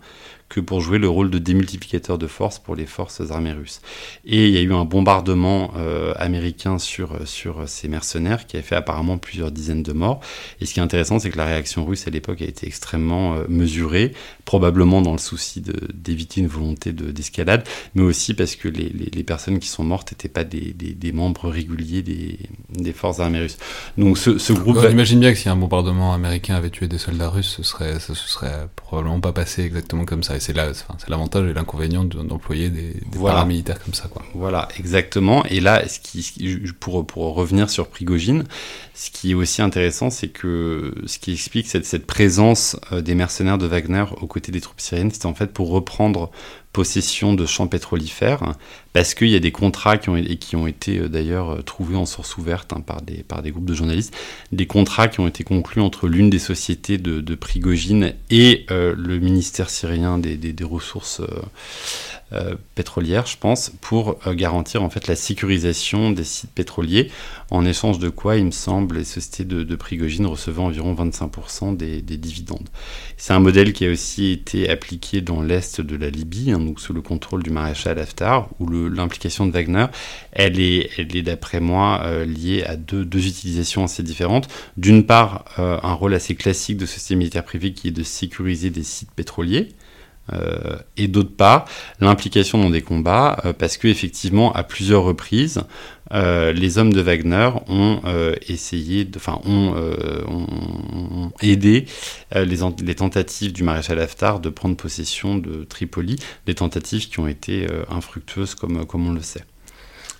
que pour jouer le rôle de démultiplicateur de force pour les forces armées russes. Et il y a eu un bombardement euh, américain sur, sur ces mercenaires qui a fait apparemment plusieurs dizaines de morts. Et ce qui est intéressant, c'est que la réaction russe à l'époque a été extrêmement euh, mesurée, probablement dans le souci d'éviter une volonté d'escalade, mais aussi parce que les, les, les personnes qui sont mortes n'étaient pas des, des, des, membres réguliers des, des, forces armées russes. Donc ce, ce groupe... On imagine bien que si un bombardement américain avait tué des soldats russes, ce serait, se serait probablement pas passé exactement comme ça. Et c'est l'avantage et l'inconvénient d'employer des, des voilà. paramilitaires comme ça. Quoi. Voilà, exactement. Et là, ce qui, pour, pour revenir sur Prigogine, ce qui est aussi intéressant, c'est que ce qui explique cette, cette présence euh, des mercenaires de Wagner aux côtés des troupes syriennes, c'était en fait pour reprendre possession de champs pétrolifères, parce qu'il y a des contrats qui ont, été euh, d'ailleurs euh, trouvés en source ouverte hein, par, des, groupes de journalistes, des contrats qui ont été conclus entre l'une des sociétés de, de Prigogine et euh, le ministère syrien des, ressources pétrolières, je pense, pour garantir en fait la sécurisation des sites pétroliers, en échange de quoi, il me semble, les sociétés de, Prigogine recevaient environ 25% des, des dividendes. C'est un modèle qui a aussi été appliqué dans l'est de la Libye, hein, donc sous le contrôle du maréchal Haftar, où l'implication de Wagner, elle est, d'après moi euh, liée à deux, deux, utilisations assez différentes. D'une part, euh, un rôle assez classique de société militaire privée qui est de sécuriser des sites pétroliers. Euh, et d'autre part, l'implication dans des combats, euh, parce que effectivement, à plusieurs reprises, euh, les hommes de Wagner ont essayé, enfin, ont, aidé les, tentatives du maréchal Haftar de prendre possession de Tripoli, des tentatives qui ont été infructueuses, comme on le sait.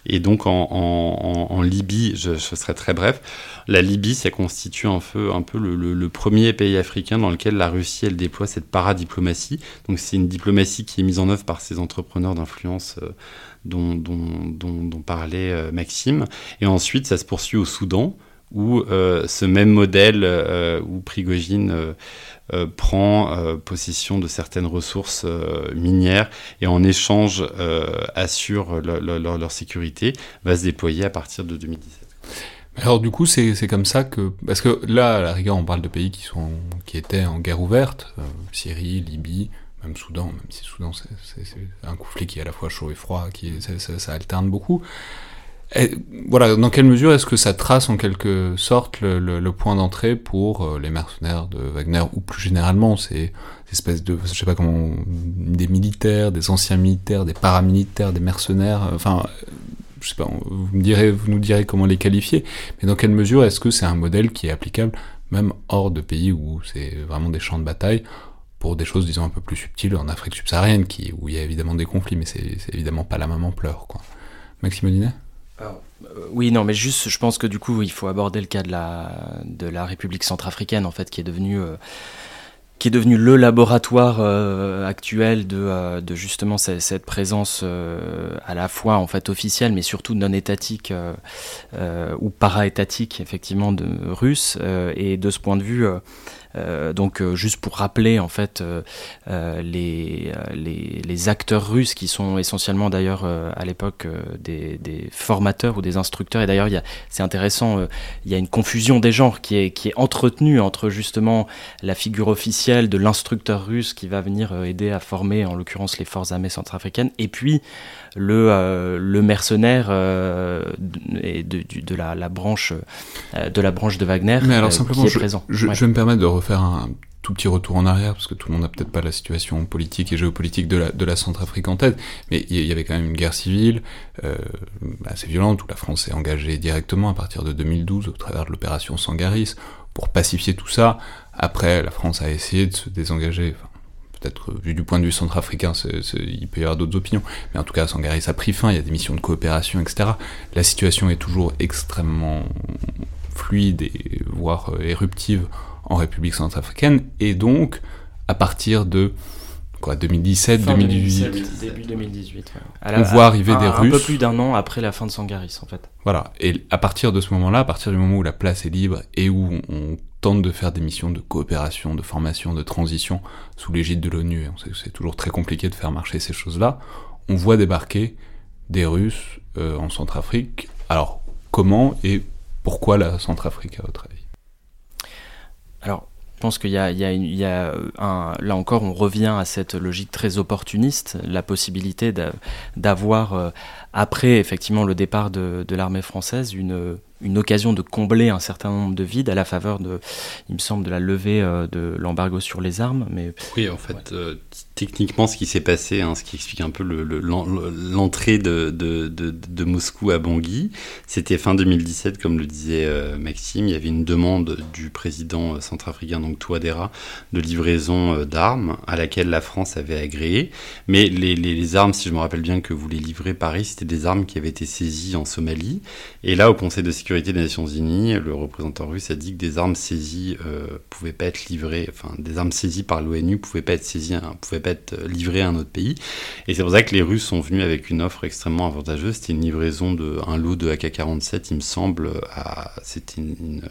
Et donc en, Libye, je, je, serai très bref, la Libye, ça constitue un peu, un peu le, premier pays africain dans lequel la Russie, elle déploie cette paradiplomatie. Donc c'est une diplomatie qui est mise en œuvre par ces entrepreneurs d'influence euh, dont, dont, dont, parlait euh, Maxime. Et ensuite, ça se poursuit au Soudan, où euh, ce même modèle, où Prigogine euh, prend euh, possession de certaines ressources euh, minières et en échange assure le, le, leur, sécurité, va se déployer à partir de 2017. Alors du coup, c'est comme ça que... Parce que là, à la rigueur, on parle de pays qui, sont, qui étaient en guerre ouverte, Syrie, Libye, même Soudan, même si Soudan c'est un conflit qui est à la fois chaud et froid, qui ça alterne beaucoup. Et, voilà, dans quelle mesure est-ce que ça trace en quelque sorte le, point d'entrée pour euh, les mercenaires de Wagner? Ou plus généralement ces espèces de, je sais pas comment, des militaires, des anciens militaires, des paramilitaires, des mercenaires, enfin, je sais pas, vous me direz, vous nous direz comment les qualifier, mais dans quelle mesure est-ce que c'est un modèle qui est applicable même hors de pays où c'est vraiment des champs de bataille pour des choses disons un peu plus subtiles en Afrique subsaharienne qui où il y a évidemment des conflits, mais c'est évidemment pas la même ampleur quoi. Maxime Odinet alors, euh, oui, non, mais juste, je pense que du coup, il faut aborder le cas de la, de République centrafricaine, en fait, qui est devenue, euh, le laboratoire euh, actuel de, justement cette, cette présence à la fois en fait officielle, mais surtout non étatique ou para-étatique, effectivement, de russe. et de ce point de vue, donc juste pour rappeler en fait les, les, les, acteurs russes qui sont essentiellement d'ailleurs à l'époque des, des, formateurs ou des instructeurs. Et d'ailleurs, c'est intéressant, il y a une confusion des genres qui est, qui est entretenue entre justement la figure officielle de l'instructeur russe qui va venir aider à former en l'occurrence les forces armées centrafricaines, et puis le, euh, le mercenaire euh, de, de, la, la, branche, euh, de la branche de Wagner Mais alors, simplement, qui est je, présent. Je, je, vais me permettre de refaire un tout petit retour en arrière, parce que tout le monde n'a peut-être pas la situation politique et géopolitique de la, de la Centrafrique en tête, mais il y avait quand même une guerre civile assez violente, où la France est engagée directement à partir de 2012 au travers de l'opération Sangaris, pour pacifier tout ça. Après, la France a essayé de se désengager, enfin, peut-être vu du point de vue centrafricain, il peut y avoir d'autres opinions, mais en tout cas, Sangaris a pris fin, il y a des missions de coopération, etc. La situation est toujours extrêmement fluide et voire euh, éruptive en République centrafricaine, et donc, à partir de quoi, 2017, 2018 Début 2018. on voit arriver des Russes. Un peu plus d'un an après la fin de Sangaris, en fait. Voilà, et à partir de ce moment-là, à partir du moment où la place est libre et où on tente de faire des missions de coopération, de formation, de transition sous l'égide de l'ONU. C'est toujours très compliqué de faire marcher ces choses-là. On voit débarquer des Russes euh, en Centrafrique. Alors, comment et pourquoi la Centrafrique, à votre avis? Alors, je pense qu'il y a, un, là encore, on revient à cette logique très opportuniste, la possibilité d'avoir, euh, après effectivement le départ de l'armée française, une une occasion de combler un certain nombre de vides à la faveur de, il me semble, de la levée euh, de l'embargo sur les armes. Mais oui, en fait, euh, techniquement, ce qui s'est passé, hein, ce qui explique un peu l'entrée de, Moscou à Bangui, c'était fin 2017, comme le disait euh, Maxime. Il y avait une demande du président centrafricain, donc Touadéra, de livraison d'armes à laquelle la France avait agréé. Mais les, armes, si je me rappelle bien que vous les livrez Paris, c'était des armes qui avaient été saisies en Somalie. Et là, au Conseil de sécurité des Nations Unies, le représentant russe a dit que des armes saisies euh, pouvaient pas être livrées, enfin des armes saisies par l'ONU pouvaient pas être saisies, hein, pouvaient être euh, livrées à un autre pays. Et c'est pour ça que les Russes sont venus avec une offre extrêmement avantageuse. C'était une livraison de un lot de AK-47, il me semble. C'était une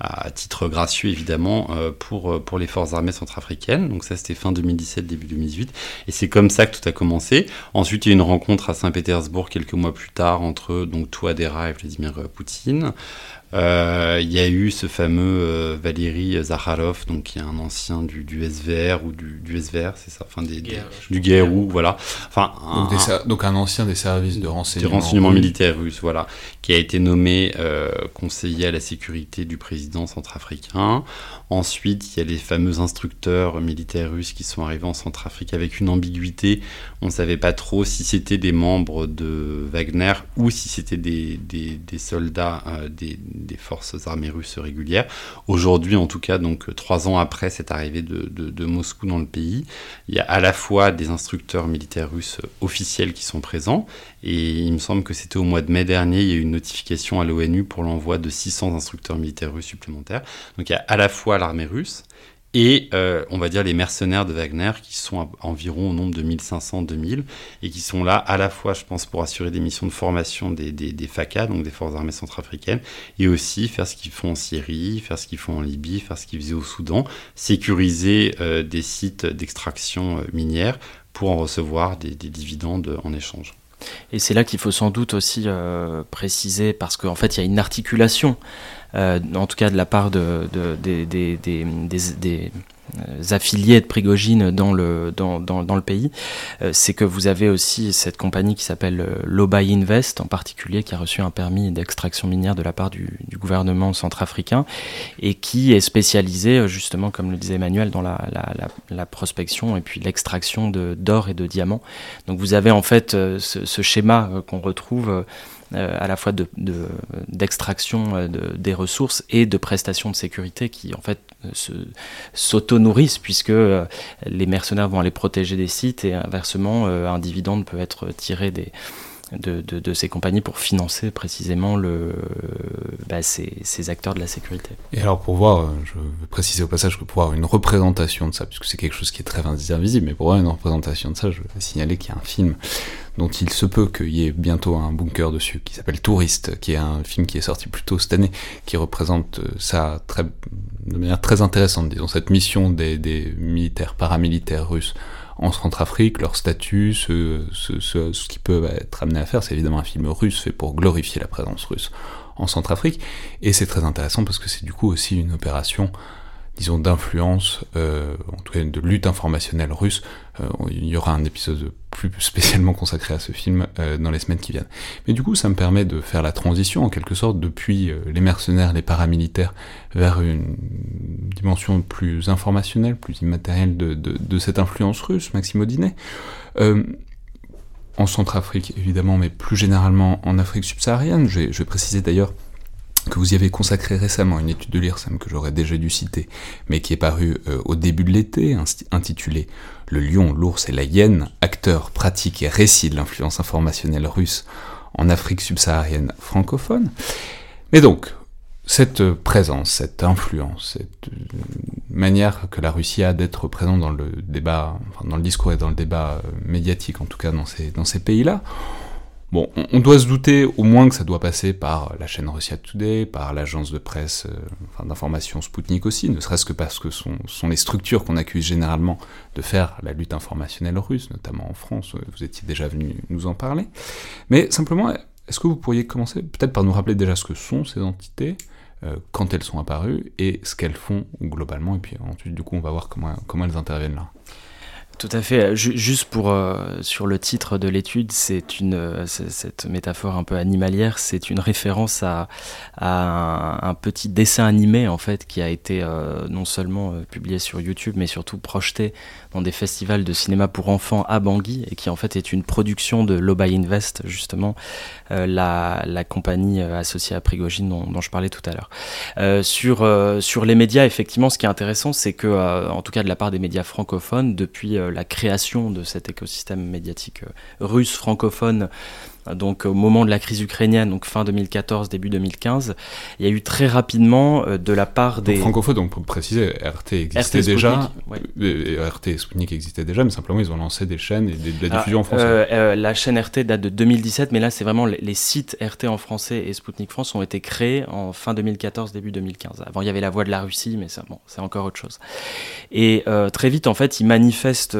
à titre gracieux évidemment euh, pour, euh, pour les forces armées centrafricaines. Donc ça c'était fin 2017, début 2018. Et c'est comme ça que tout a commencé. Ensuite il y a une rencontre à Saint-Pétersbourg quelques mois plus tard entre donc Touadéra et Vladimir Poutine. Euh, il y a eu ce fameux euh, Valéry Zakharov, donc qui est un ancien du, du SVR ou du, du SVR, c'est ça, enfin des, du GRU, voilà. Enfin, donc, un, ancien des services de renseignement, renseignement militaire russe, voilà, qui a été nommé euh, conseiller à la sécurité du président centrafricain. Ensuite, il y a les fameux instructeurs militaires russes qui sont arrivés en Centrafrique avec une ambiguïté. On ne savait pas trop si c'était des membres de Wagner ou si c'était des, soldats euh, des, forces armées russes régulières. Aujourd'hui, en tout cas, donc trois ans après cette arrivée de, Moscou dans le pays, il y a à la fois des instructeurs militaires russes officiels qui sont présents, et il me semble que c'était au mois de mai dernier, il y a eu une notification à l'ONU pour l'envoi de 600 instructeurs militaires russes supplémentaires. Donc il y a à la fois l'armée russe et euh, on va dire les mercenaires de Wagner qui sont environ au nombre de 1500-2000 et qui sont là à la fois, je pense, pour assurer des missions de formation des, des, FACA, donc des forces armées centrafricaines, et aussi faire ce qu'ils font en Syrie, faire ce qu'ils font en Libye, faire ce qu'ils faisaient au Soudan, sécuriser euh, des sites d'extraction euh, minière pour en recevoir des, des dividendes en échange. Et c'est là qu'il faut sans doute aussi préciser, parce qu'en fait, il y a une articulation euh, en tout cas de la part de, des, euh, affiliés de Prigogine dans le, dans, dans, le pays, euh, c'est que vous avez aussi cette compagnie qui s'appelle Lobai Invest en particulier, qui a reçu un permis d'extraction minière de la part du, gouvernement centrafricain et qui est spécialisé justement, comme le disait Emmanuel, dans la, la, prospection et puis l'extraction d'or et de diamants. Donc vous avez en fait ce, schéma qu'on retrouve euh, à la fois d'extraction de, de, des ressources et de prestations de sécurité qui en fait s'auto-nourrissent puisque euh, les mercenaires vont aller protéger des sites et inversement euh, un dividende peut être tiré des, de, ces compagnies pour financer précisément le, bah, ces, ces, acteurs de la sécurité. Et alors pour voir, je veux préciser au passage que pour voir une représentation de ça, puisque c'est quelque chose qui est très invisible, mais pour voir une représentation de ça, je vais signaler qu'il y a un film dont il se peut qu'il y ait bientôt un bunker dessus, qui s'appelle Touriste, qui est un film qui est sorti plus tôt cette année, qui représente euh, ça de manière très intéressante, disons, cette mission des militaires, paramilitaires russes en Centrafrique, leur statut, ce, ce, ce, ce qu'ils peuvent être amenés à faire. C'est évidemment un film russe fait pour glorifier la présence russe en Centrafrique, et c'est très intéressant parce que c'est du coup aussi une opération disons, d'influence, euh, en tout cas de lutte informationnelle russe. Euh, il y aura un épisode plus spécialement consacré à ce film euh, dans les semaines qui viennent. Mais du coup, ça me permet de faire la transition, en quelque sorte, depuis les mercenaires, les paramilitaires, vers une dimension plus informationnelle, plus immatérielle de, de, cette influence russe, Maxime Audinet. En Centrafrique, évidemment, mais plus généralement en Afrique subsaharienne. Je vais préciser d'ailleurs que vous y avez consacré récemment une étude de l'IRSEM que j'aurais déjà dû citer, mais qui est parue euh, au début de l'été, intitulée Le lion, l'ours et la hyène, acteurs, pratiques et récits de l'influence informationnelle russe en Afrique subsaharienne francophone. Mais donc, cette présence, cette influence, cette manière que la Russie a d'être présente dans le débat, enfin dans le discours et dans le débat euh, médiatique, en tout cas dans ces pays-là, Bon, on doit se douter au moins que ça doit passer par la chaîne Russia Today, par l'agence de presse euh, enfin, d'information Sputnik aussi, ne serait-ce que parce que ce sont, les structures qu'on accuse généralement de faire la lutte informationnelle russe, notamment en France, vous étiez déjà venu nous en parler. Mais simplement, est-ce que vous pourriez commencer peut-être par nous rappeler déjà ce que sont ces entités, euh, quand elles sont apparues, et ce qu'elles font globalement, et puis ensuite du coup on va voir comment elles interviennent là. Tout à fait. Juste pour euh, sur le titre de l'étude, c'est une euh, cette métaphore un peu animalière, c'est une référence à, un, petit dessin animé en fait qui a été euh, non seulement publié sur YouTube, mais surtout projeté dans des festivals de cinéma pour enfants à Bangui et qui en fait est une production de Lobai Invest justement, euh, la, compagnie associée à Prigogine dont, je parlais tout à l'heure. sur sur les médias, effectivement, ce qui est intéressant, c'est que en tout cas de la part des médias francophones, depuis la création de cet écosystème médiatique russe francophone donc au moment de la crise ukrainienne, donc fin 2014, début 2015, il y a eu très rapidement euh, de la part des... Francophone, donc pour préciser, RT existait RT déjà, ouais. Euh, RT et Sputnik existait déjà, mais simplement ils ont lancé des chaînes et des, de la diffusion ah, en français. Euh, euh, la chaîne RT date de 2017, mais là c'est vraiment les, les, sites RT en français et Sputnik France ont été créés en fin 2014, début 2015. Avant il y avait la voix de la Russie, mais ça, bon, c'est encore autre chose. Et euh, très vite en fait, ils manifestent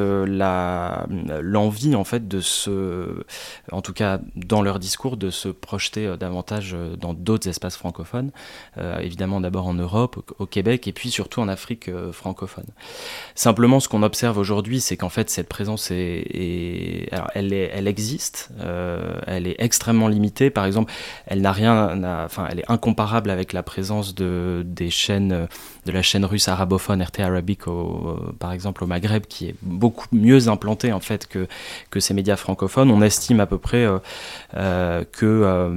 l'envie en fait de se, en tout cas dans leur discours de se projeter euh, davantage euh, dans d'autres espaces francophones, euh, évidemment d'abord en Europe, au, Québec et puis surtout en Afrique francophone. Simplement, ce qu'on observe aujourd'hui, c'est qu'en fait cette présence est, alors, elle, existe, elle est extrêmement limitée. Par exemple, elle n'a rien, enfin, elle est incomparable avec la présence de des chaînes de la chaîne russe arabophone RT Arabic, par exemple au Maghreb, qui est beaucoup mieux implantée en fait que que ces médias francophones. On estime à peu près que euh,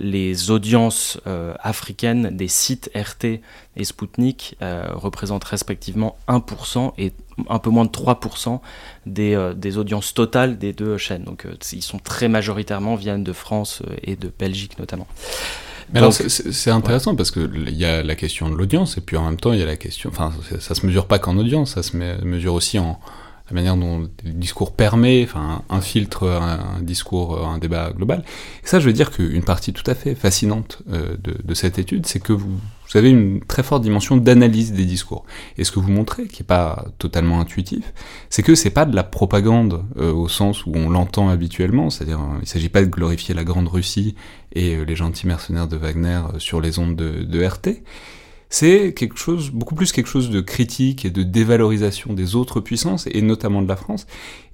les audiences euh, africaines des sites RT et Sputnik euh, représentent respectivement 1% et un peu moins de 3% des, euh, des, audiences totales des deux chaînes. Donc ils sont très majoritairement viennent de France et de Belgique notamment. Mais Donc, alors c'est intéressant ouais. parce que il y a la question de l'audience et puis en même temps il y a la question, enfin ça se mesure pas qu'en audience, ça se mesure aussi en la manière dont le discours permet, enfin infiltre un, un, discours, un débat global. Et ça, je veux dire qu'une partie tout à fait fascinante euh, de, cette étude, c'est que vous, avez une très forte dimension d'analyse des discours. Et ce que vous montrez, qui est pas totalement intuitif, c'est que c'est pas de la propagande euh, au sens où on l'entend habituellement, c'est-à-dire euh, il s'agit pas de glorifier la grande Russie et euh, les gentils mercenaires de Wagner euh, sur les ondes de, de RT c'est quelque chose, beaucoup plus quelque chose de critique et de dévalorisation des autres puissances, et notamment de la France.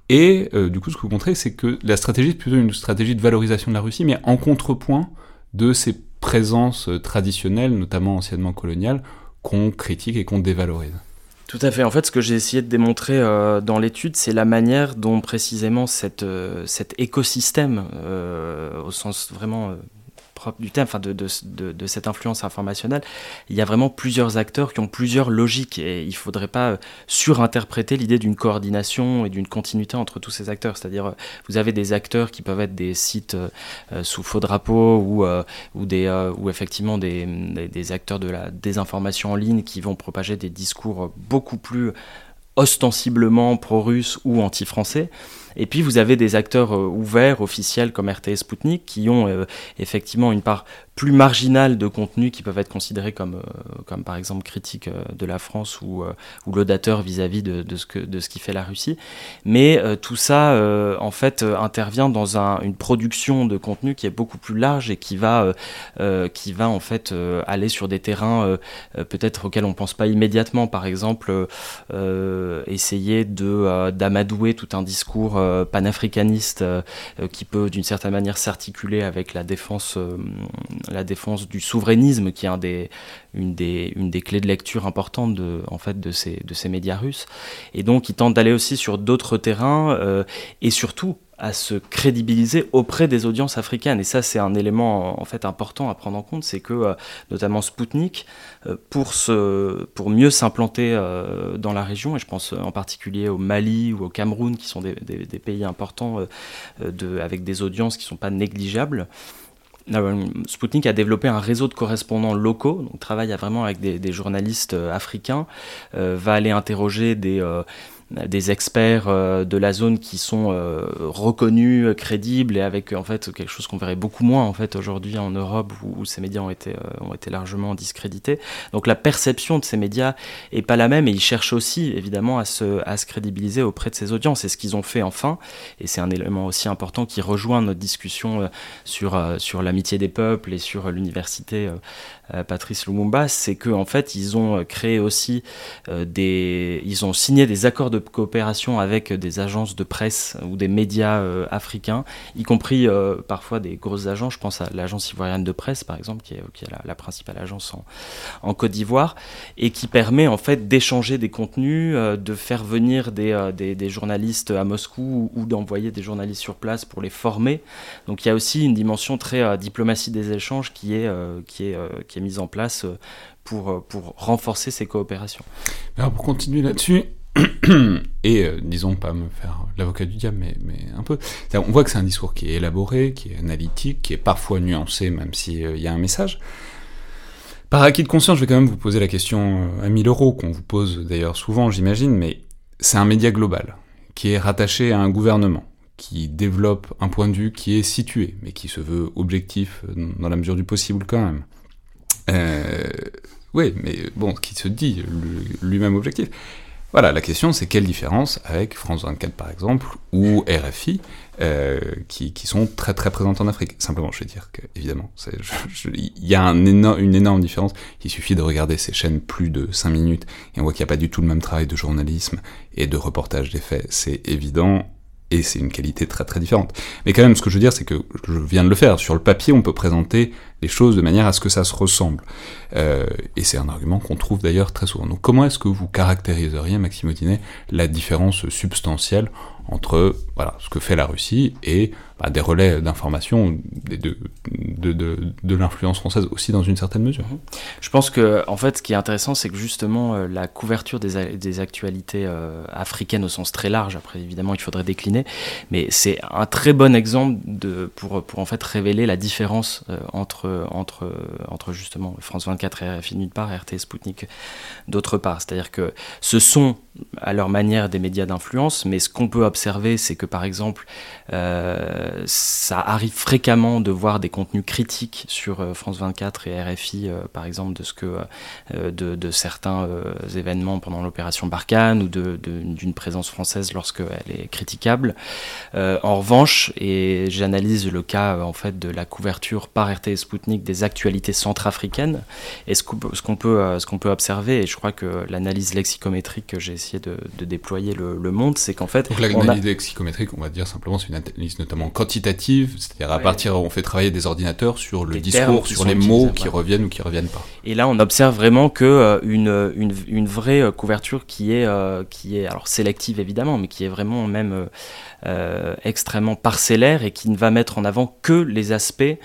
Et euh, du coup, ce que vous montrez, c'est que la stratégie est plutôt une stratégie de valorisation de la Russie, mais en contrepoint de ces présences traditionnelles, notamment anciennement coloniales, qu'on critique et qu'on dévalorise. Tout à fait. En fait, ce que j'ai essayé de démontrer euh, dans l'étude, c'est la manière dont précisément cette, euh, cet écosystème, euh, au sens vraiment du thème, enfin de, de, de, cette influence informationnelle, il y a vraiment plusieurs acteurs qui ont plusieurs logiques et il ne faudrait pas surinterpréter l'idée d'une coordination et d'une continuité entre tous ces acteurs. C'est-à-dire, vous avez des acteurs qui peuvent être des sites euh, sous faux drapeau ou, euh, ou, des, euh, ou effectivement des, des, des acteurs de la désinformation en ligne qui vont propager des discours beaucoup plus ostensiblement pro-russe ou anti-français. Et puis vous avez des acteurs ouverts, officiels comme RTS Sputnik, qui ont effectivement une part plus marginales de contenus qui peuvent être considérés comme, euh, comme par exemple critiques euh, de la France ou, euh, ou laudateurs vis-à-vis de, ce que, de ce qui fait la Russie. Mais tout ça, en fait, intervient dans un, une production de contenu qui est beaucoup plus large et qui va, qui va en fait aller sur des terrains peut-être auxquels on pense pas immédiatement. Par exemple, essayer de d'amadouer tout un discours panafricaniste qui peut d'une certaine manière s'articuler avec la défense la défense du souverainisme, qui est une, des, clés de lecture importantes de, en fait, de, ces, de ces médias russes. Et donc, ils tentent d'aller aussi sur d'autres terrains euh, et surtout à se crédibiliser auprès des audiences africaines. Et ça, c'est un élément en fait important à prendre en compte, c'est que euh, notamment Spoutnik, euh, pour, se, pour mieux s'implanter dans la région, et je pense en particulier au Mali ou au Cameroun, qui sont des, pays importants de, avec des audiences qui ne sont pas négligeables, euh, Sputnik a développé un réseau de correspondants locaux, donc travaille vraiment avec des, journalistes euh, africains, euh, va aller interroger des, des experts euh, de la zone qui sont euh, reconnus, crédibles et avec en fait quelque chose qu'on verrait beaucoup moins en fait aujourd'hui en Europe où, ces médias ont été euh, largement discrédités. Donc la perception de ces médias est pas la même et ils cherchent aussi évidemment à se à se crédibiliser auprès de ces audiences. C'est ce qu'ils ont fait enfin et c'est un élément aussi important qui rejoint notre discussion sur sur l'amitié des peuples et sur l'université Patrice Lumumba, c'est que en fait ils ont créé aussi des ils ont signé des accords de coopération avec des agences de presse ou des médias euh, africains, y compris euh, parfois des grosses agences. Je pense à l'agence ivoirienne de presse, par exemple, qui est, qui est la, principale agence en, en Côte d'Ivoire, et qui permet en fait d'échanger des contenus, euh, de faire venir des, des, des, journalistes à Moscou ou, d'envoyer des journalistes sur place pour les former. Donc il y a aussi une dimension très diplomatie des échanges qui est, qui est, qui est mise en place pour, pour renforcer ces coopérations. Alors pour continuer là-dessus, et euh, disons pas me faire l'avocat du diable, mais, mais un peu. On voit que c'est un discours qui est élaboré, qui est analytique, qui est parfois nuancé, même s'il euh, y a un message. Par acquis de conscience, je vais quand même vous poser la question euh, à 1000 euros, qu'on vous pose d'ailleurs souvent, j'imagine, mais c'est un média global, qui est rattaché à un gouvernement, qui développe un point de vue qui est situé, mais qui se veut objectif dans la mesure du possible quand même. Euh, oui, mais bon, qui se dit lui-même objectif. Voilà, la question c'est quelle différence avec France 24 par exemple, ou RFI, euh, qui, qui, sont très très présentes en Afrique? Simplement, je vais dire que, évidemment, il y a un une énorme différence. Il suffit de regarder ces chaînes plus de 5 minutes, et on voit qu'il n'y a pas du tout le même travail de journalisme et de reportage des faits. C'est évident, et c'est une qualité très très différente. Mais quand même, ce que je veux dire, c'est que je viens de le faire. Sur le papier, on peut présenter les choses de manière à ce que ça se ressemble. Euh, et c'est un argument qu'on trouve d'ailleurs très souvent. Donc comment est-ce que vous caractériseriez, Maxime Audinet, la différence substantielle entre voilà, ce que fait la Russie et bah, des relais d'information de, de, de, l'influence française aussi dans une certaine mesure. Je pense que en fait ce qui est intéressant c'est que justement euh, la couverture des, des actualités euh, africaines au sens très large, après évidemment il faudrait décliner, mais c'est un très bon exemple de, pour, pour en fait révéler la différence euh, entre, entre, entre justement France 24 et RFI d'une part RT Sputnik d'autre part. C'est-à-dire que ce sont à leur manière des médias d'influence, mais ce qu'on peut observer c'est que par exemple ça arrive fréquemment de voir des contenus critiques sur euh, France 24 et RFI, euh, par exemple, de, ce que, de, de certains événements pendant l'opération Barkhane ou d'une de, présence française lorsqu'elle est critiquable. en revanche, et j'analyse le cas en fait de la couverture par RTS Sputnik des actualités centrafricaines, et ce qu'on peut, ce qu'on peut observer, et je crois que l'analyse lexicométrique que j'ai essayé de, déployer le, le monde, c'est qu'en fait... Donc l'analyse lexicométrique, on va dire simplement, c'est une analyse notamment quantitative, c'est-à-dire à partir, on fait travailler des ordinateurs sur le discours, sur les mots qui reviennent ou qui reviennent pas. Et là, on observe vraiment que euh, une, une, une, vraie euh, couverture qui est, euh, qui est, alors sélective évidemment, mais qui est vraiment même extrêmement parcellaire et qui ne va mettre en avant que les aspects,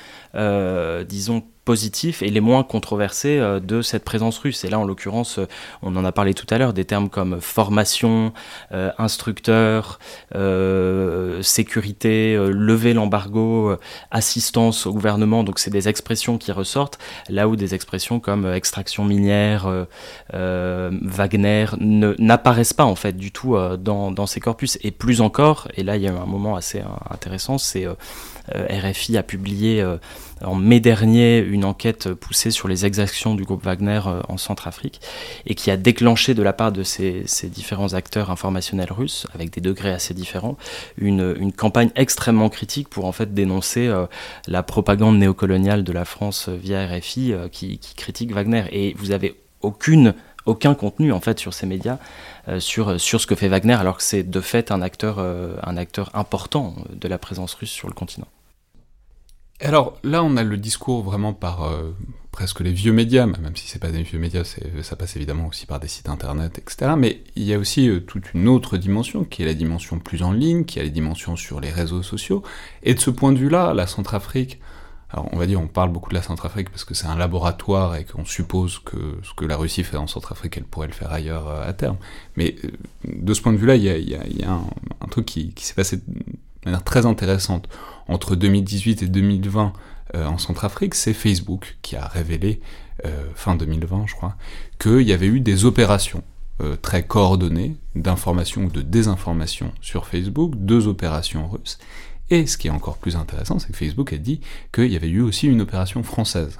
disons, positifs et les moins controversés euh, de cette présence russe. Et là, en l'occurrence, euh, on en a parlé tout à l'heure, des termes comme formation, euh, instructeur, sécurité, lever l'embargo, assistance au gouvernement. Donc, c'est des expressions qui ressortent, là où des expressions comme extraction minière, Wagner n'apparaissent pas en fait du tout dans, dans, ces corpus. Et plus encore, et là il y a eu un moment assez intéressant, c'est RFI a publié en mai dernier une enquête poussée sur les exactions du groupe Wagner en Centrafrique et qui a déclenché de la part de ces, différents acteurs informationnels russes, avec des degrés assez différents, une, campagne extrêmement critique pour en fait dénoncer la propagande néocoloniale de la France via RFI qui, critique Wagner. Et vous avez aucune aucun contenu en fait sur ces médias euh, sur, ce que fait Wagner alors que c'est de fait un acteur, euh, un acteur important de la présence russe sur le continent. Alors là on a le discours vraiment par euh, presque les vieux médias, même si c'est pas des vieux médias, ça passe évidemment aussi par des sites internet, etc. Mais il y a aussi toute une autre dimension qui est la dimension plus en ligne, qui a les dimensions sur les réseaux sociaux. Et de ce point de vue-là, la Centrafrique, alors on va dire, on parle beaucoup de la Centrafrique parce que c'est un laboratoire et qu'on suppose que ce que la Russie fait en Centrafrique, elle pourrait le faire ailleurs euh, à terme. Mais euh, de ce point de vue-là, il y a, un, truc qui, s'est passé de manière très intéressante entre 2018 et 2020 euh, en Centrafrique, c'est Facebook qui a révélé, fin 2020 je crois, qu'il y avait eu des opérations très coordonnées d'information ou de désinformation sur Facebook, deux opérations russes, et ce qui est encore plus intéressant, c'est que Facebook a dit qu'il y avait eu aussi une opération française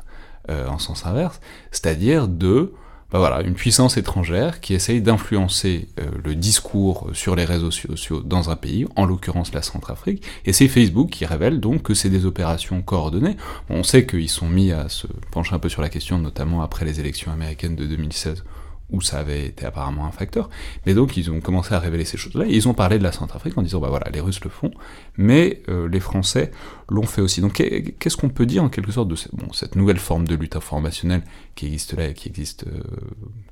euh, en sens inverse, c'est-à-dire de bah voilà, une puissance étrangère qui essaye d'influencer euh, le discours sur les réseaux sociaux dans un pays, en l'occurrence la Centrafrique, et c'est Facebook qui révèle donc que c'est des opérations coordonnées. on sait qu'ils sont mis à se pencher un peu sur la question, notamment après les élections américaines de 2016, où ça avait été apparemment un facteur. Mais donc ils ont commencé à révéler ces choses-là, ils ont parlé de la Centrafrique en disant, bah voilà, les Russes le font, mais euh, les Français l'ont fait aussi. Donc qu'est-ce qu'on peut dire en quelque sorte de cette nouvelle forme de lutte informationnelle qui existe là et qui existe, euh,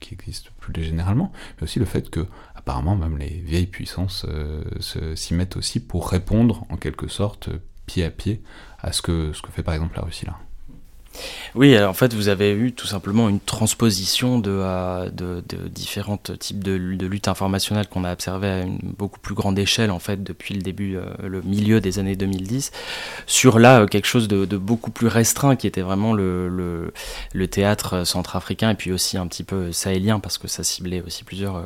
qui existe plus généralement, mais aussi le fait que apparemment même les vieilles puissances euh, s'y mettent aussi pour répondre en quelque sorte pied à pied à ce que, ce que fait par exemple la Russie là. Oui, en fait, vous avez eu tout simplement une transposition de, euh, de, différents types de, de lutte informationnelle qu'on a observé à une beaucoup plus grande échelle, en fait, depuis le début, euh, le milieu des années 2010, sur là, euh, quelque chose de, beaucoup plus restreint, qui était vraiment le, théâtre centrafricain, et puis aussi un petit peu sahélien, parce que ça ciblait aussi plusieurs,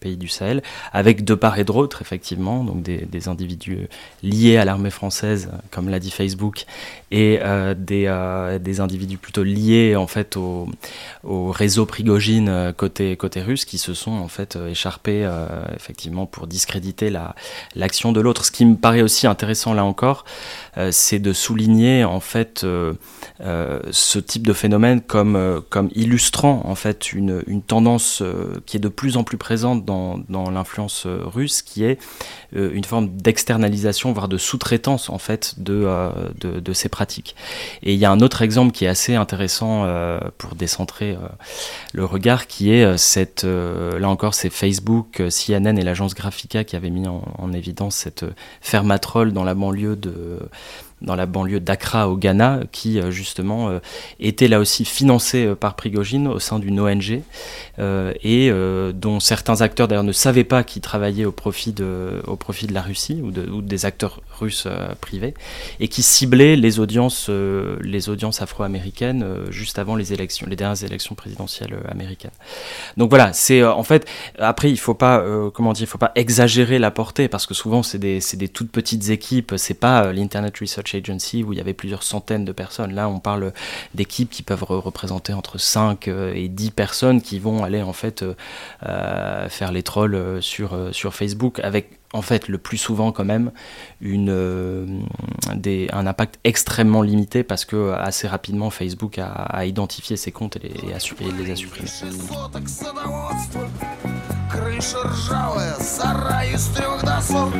pays du Sahel, avec de part et d'autre, effectivement, donc des, individus liés à l'armée française, comme l'a dit Facebook, et des des individus plutôt liés en fait au, au réseau Prigogine euh, côté, côté russe qui se sont en fait euh, écharpés euh, effectivement pour discréditer la, l'action de l'autre. Ce qui me paraît aussi intéressant là encore, c'est de souligner en fait ce type de phénomène comme, comme illustrant en fait une, une tendance qui est de plus en plus présente dans, dans l'influence russe, qui est une forme d'externalisation, voire de sous-traitance en fait de, de, de, ces pratiques. Et il y a un autre exemple qui est assez intéressant pour décentrer euh, le regard qui est euh, cette, euh, là encore, c'est Facebook, CNN et l'agence Graphica qui avaient mis en, en évidence cette fermatrole dans la banlieue de dans la banlieue d'Accra au Ghana, qui euh, justement euh, était là aussi financé euh, par Prigogine au sein d'une ONG, et dont certains acteurs d'ailleurs ne savaient pas qu'ils travaillaient au profit, de, au profit de la Russie ou, de, ou des acteurs russes privés, et qui ciblaient les audiences, les audiences afro-américaines juste avant les élections, les dernières élections présidentielles américaines. Donc voilà, c'est en fait, après il faut pas, faut pas exagérer la portée, parce que souvent c'est des, des toutes petites équipes, c'est pas l'Internet Research Agency où il y avait plusieurs centaines de personnes. Là, on parle d'équipes qui peuvent représenter entre 5 euh, et 10 personnes qui vont aller en fait euh, euh, faire les trolls sur, sur Facebook avec en fait le plus souvent quand même une, des, un impact extrêmement limité parce que assez rapidement Facebook a, identifié ses comptes et les, et les a supprimés. Крыша ржавая, сарай из трех досок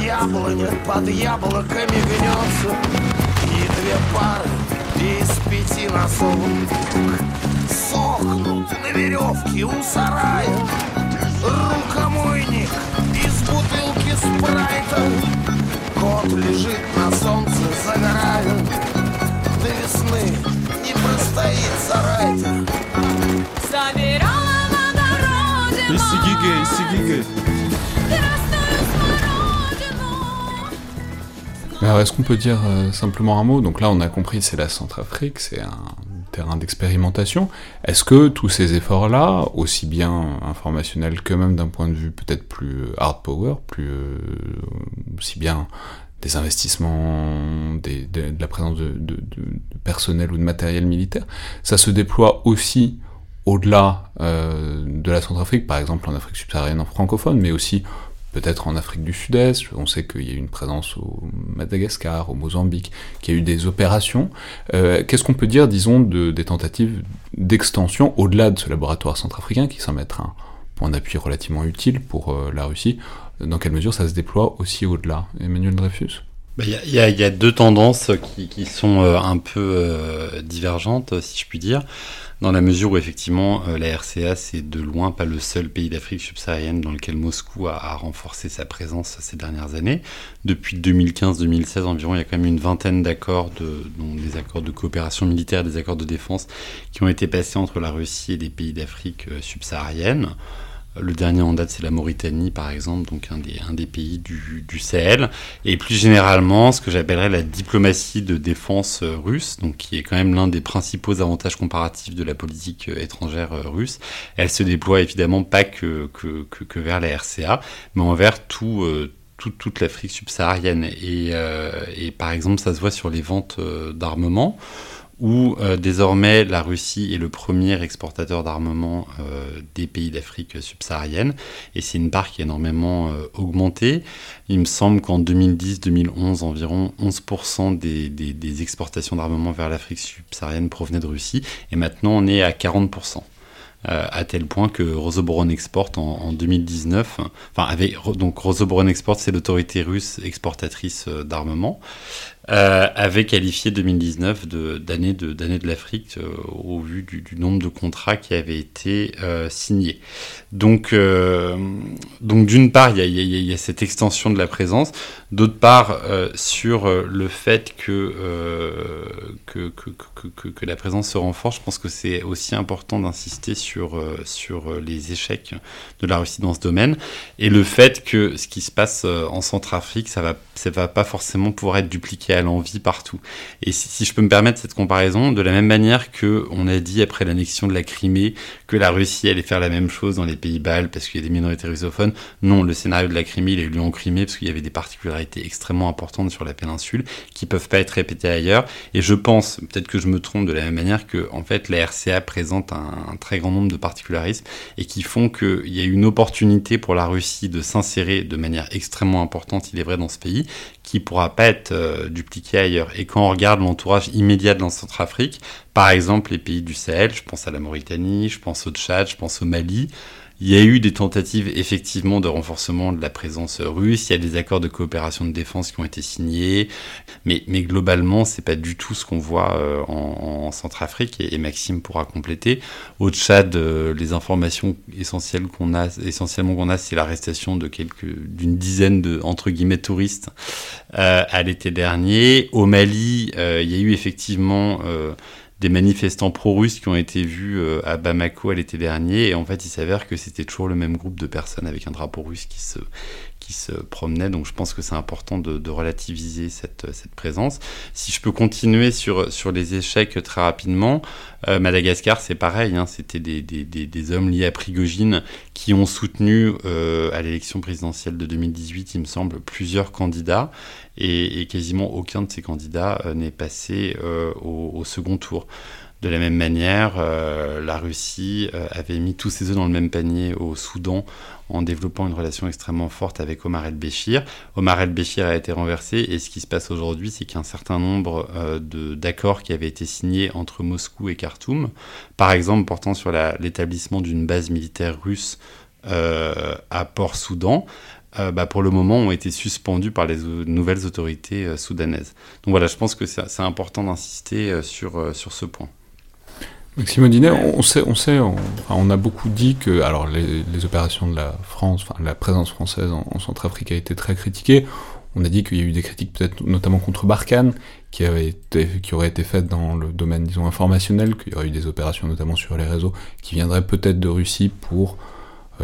Яблоня под яблоками гнется И две пары из пяти носов Сохнут на веревке у сарая. Рукомойник из бутылки спрайта. Кот лежит на солнце, загорая. До весны не простоит сарай Alors, est-ce qu'on peut dire euh, simplement un mot? Donc là, on a compris, c'est la Centrafrique, c'est un terrain d'expérimentation. Est-ce que tous ces efforts-là, aussi bien informationnels que même d'un point de vue peut-être plus euh, hard power, plus euh, aussi bien des investissements, de, la présence de, personnel ou de matériel militaire, ça se déploie aussi au-delà de la Centrafrique, par exemple en Afrique subsaharienne en francophone, mais aussi peut-être en Afrique du Sud-Est. On sait qu'il y a eu une présence au Madagascar, au Mozambique, qu'il y a eu des opérations. Euh, qu'est-ce qu'on peut dire, disons, de, des tentatives d'extension au-delà de ce laboratoire centrafricain qui semble être un point d'appui relativement utile pour euh, la Russie? Dans quelle mesure ça se déploie aussi au-delà? Emmanuel Dreyfus? Bah, il y, a deux tendances qui, sont euh, un peu divergentes, si je puis dire, dans la mesure où effectivement euh, la RCA c'est de loin pas le seul pays d'Afrique subsaharienne dans lequel Moscou a, renforcé sa présence ces dernières années. Depuis 2015-2016 environ, il y a quand même une vingtaine d'accords, de, des accords de coopération militaire, des accords de défense qui ont été passés entre la Russie et les pays d'Afrique subsaharienne. Le dernier en date, c'est la Mauritanie, par exemple, donc un des, pays du, Sahel. Et plus généralement, ce que j'appellerais la diplomatie de défense euh, russe, donc qui est quand même l'un des principaux avantages comparatifs de la politique euh, étrangère euh, russe. Elle se déploie évidemment pas que, vers la RCA, mais envers tout, toute l'Afrique subsaharienne. Et, par exemple, ça se voit sur les ventes d'armement où euh, désormais la Russie est le premier exportateur d'armement euh, des pays d'Afrique subsaharienne, et c'est une part qui a énormément euh, augmenté. Il me semble qu'en 2010-2011, environ 11% des, exportations d'armement vers l'Afrique subsaharienne provenaient de Russie, et maintenant on est à 40%. à tel point que Rosoboron Export en, en 2019, enfin donc Rosoboron Export c'est l'autorité russe exportatrice d'armement, euh, avait qualifié 2019 d'année de, de, de l'Afrique euh, au vu du, nombre de contrats qui avaient été euh, signés. Donc, euh, donc d'une part, il y, a, cette extension de la présence, d'autre part, euh, sur le fait que, que, que, que, que, la présence se renforce, je pense que c'est aussi important d'insister sur, sur les échecs de la Russie dans ce domaine, et le fait que ce qui se passe en Centrafrique, ça va, ça va pas forcément pouvoir être dupliqué à l'envie partout. Et si, je peux me permettre cette comparaison, de la même manière que on a dit après l'annexion de la Crimée que la Russie allait faire la même chose dans les pays baltes parce qu'il y a des minorités russophones, non, le scénario de la Crimée, il eu lieu en Crimée parce qu'il y avait des particularités extrêmement importantes sur la péninsule qui peuvent pas être répétées ailleurs. Et je pense, peut-être que je me trompe de la même manière que en fait la RCA présente un, un très grand nombre de particularismes et qui font qu'il y a une opportunité pour la Russie de s'insérer de manière extrêmement importante, il est vrai, dans ce pays, qui pourra pas être euh, dupliqué ailleurs. Et quand on regarde l'entourage immédiat de la Centrafrique, par exemple les pays du Sahel, je pense à la Mauritanie, je pense au Tchad, je pense au Mali, il y a eu des tentatives effectivement de renforcement de la présence russe, il y a des accords de coopération de défense qui ont été signés, mais, mais globalement, c'est pas du tout ce qu'on voit euh, en, en, Centrafrique, et, Maxime pourra compléter. Au Tchad, euh, les informations essentielles qu'on a, essentiellement qu'on a, c'est l'arrestation de quelques, d'une dizaine de, entre guillemets, touristes euh, à l'été dernier. Au Mali, euh, il y a eu effectivement euh, des manifestants pro-russes qui ont été vus euh, à Bamako à l'été dernier. Et en fait, il s'avère que c'était toujours le même groupe de personnes avec un drapeau russe qui se, se promenaient. Donc je pense que c'est important de, relativiser cette, présence. Si je peux continuer sur, sur les échecs très rapidement, euh, Madagascar c'est pareil, hein, c'était des, des, hommes liés à Prigogine qui ont soutenu euh, à l'élection présidentielle de 2018, il me semble, plusieurs candidats et, quasiment aucun de ces candidats euh, n'est passé au second tour. De la même manière, euh, la Russie euh, avait mis tous ses œufs dans le même panier au Soudan en développant une relation extrêmement forte avec Omar el-Béchir. Omar el-Béchir a été renversé et ce qui se passe aujourd'hui, c'est qu'un certain nombre euh, d'accords qui avaient été signés entre Moscou et Khartoum, par exemple portant sur l'établissement d'une base militaire russe à Port-Soudan, bah, pour le moment, ont été suspendus par les nouvelles autorités soudanaises. Donc voilà, je pense que c'est important d'insister sur ce point. Maxime Audinet, on sait, on, sait on, a beaucoup dit que alors les, opérations de la France, enfin la présence française en, en Centrafrique a été très critiquée. On a dit qu'il y a eu des critiques peut-être notamment contre Barkhane, qui, avait été, qui auraient été faites dans le domaine, disons, informationnel, qu'il y aurait eu des opérations notamment sur les réseaux qui viendraient peut-être de Russie pour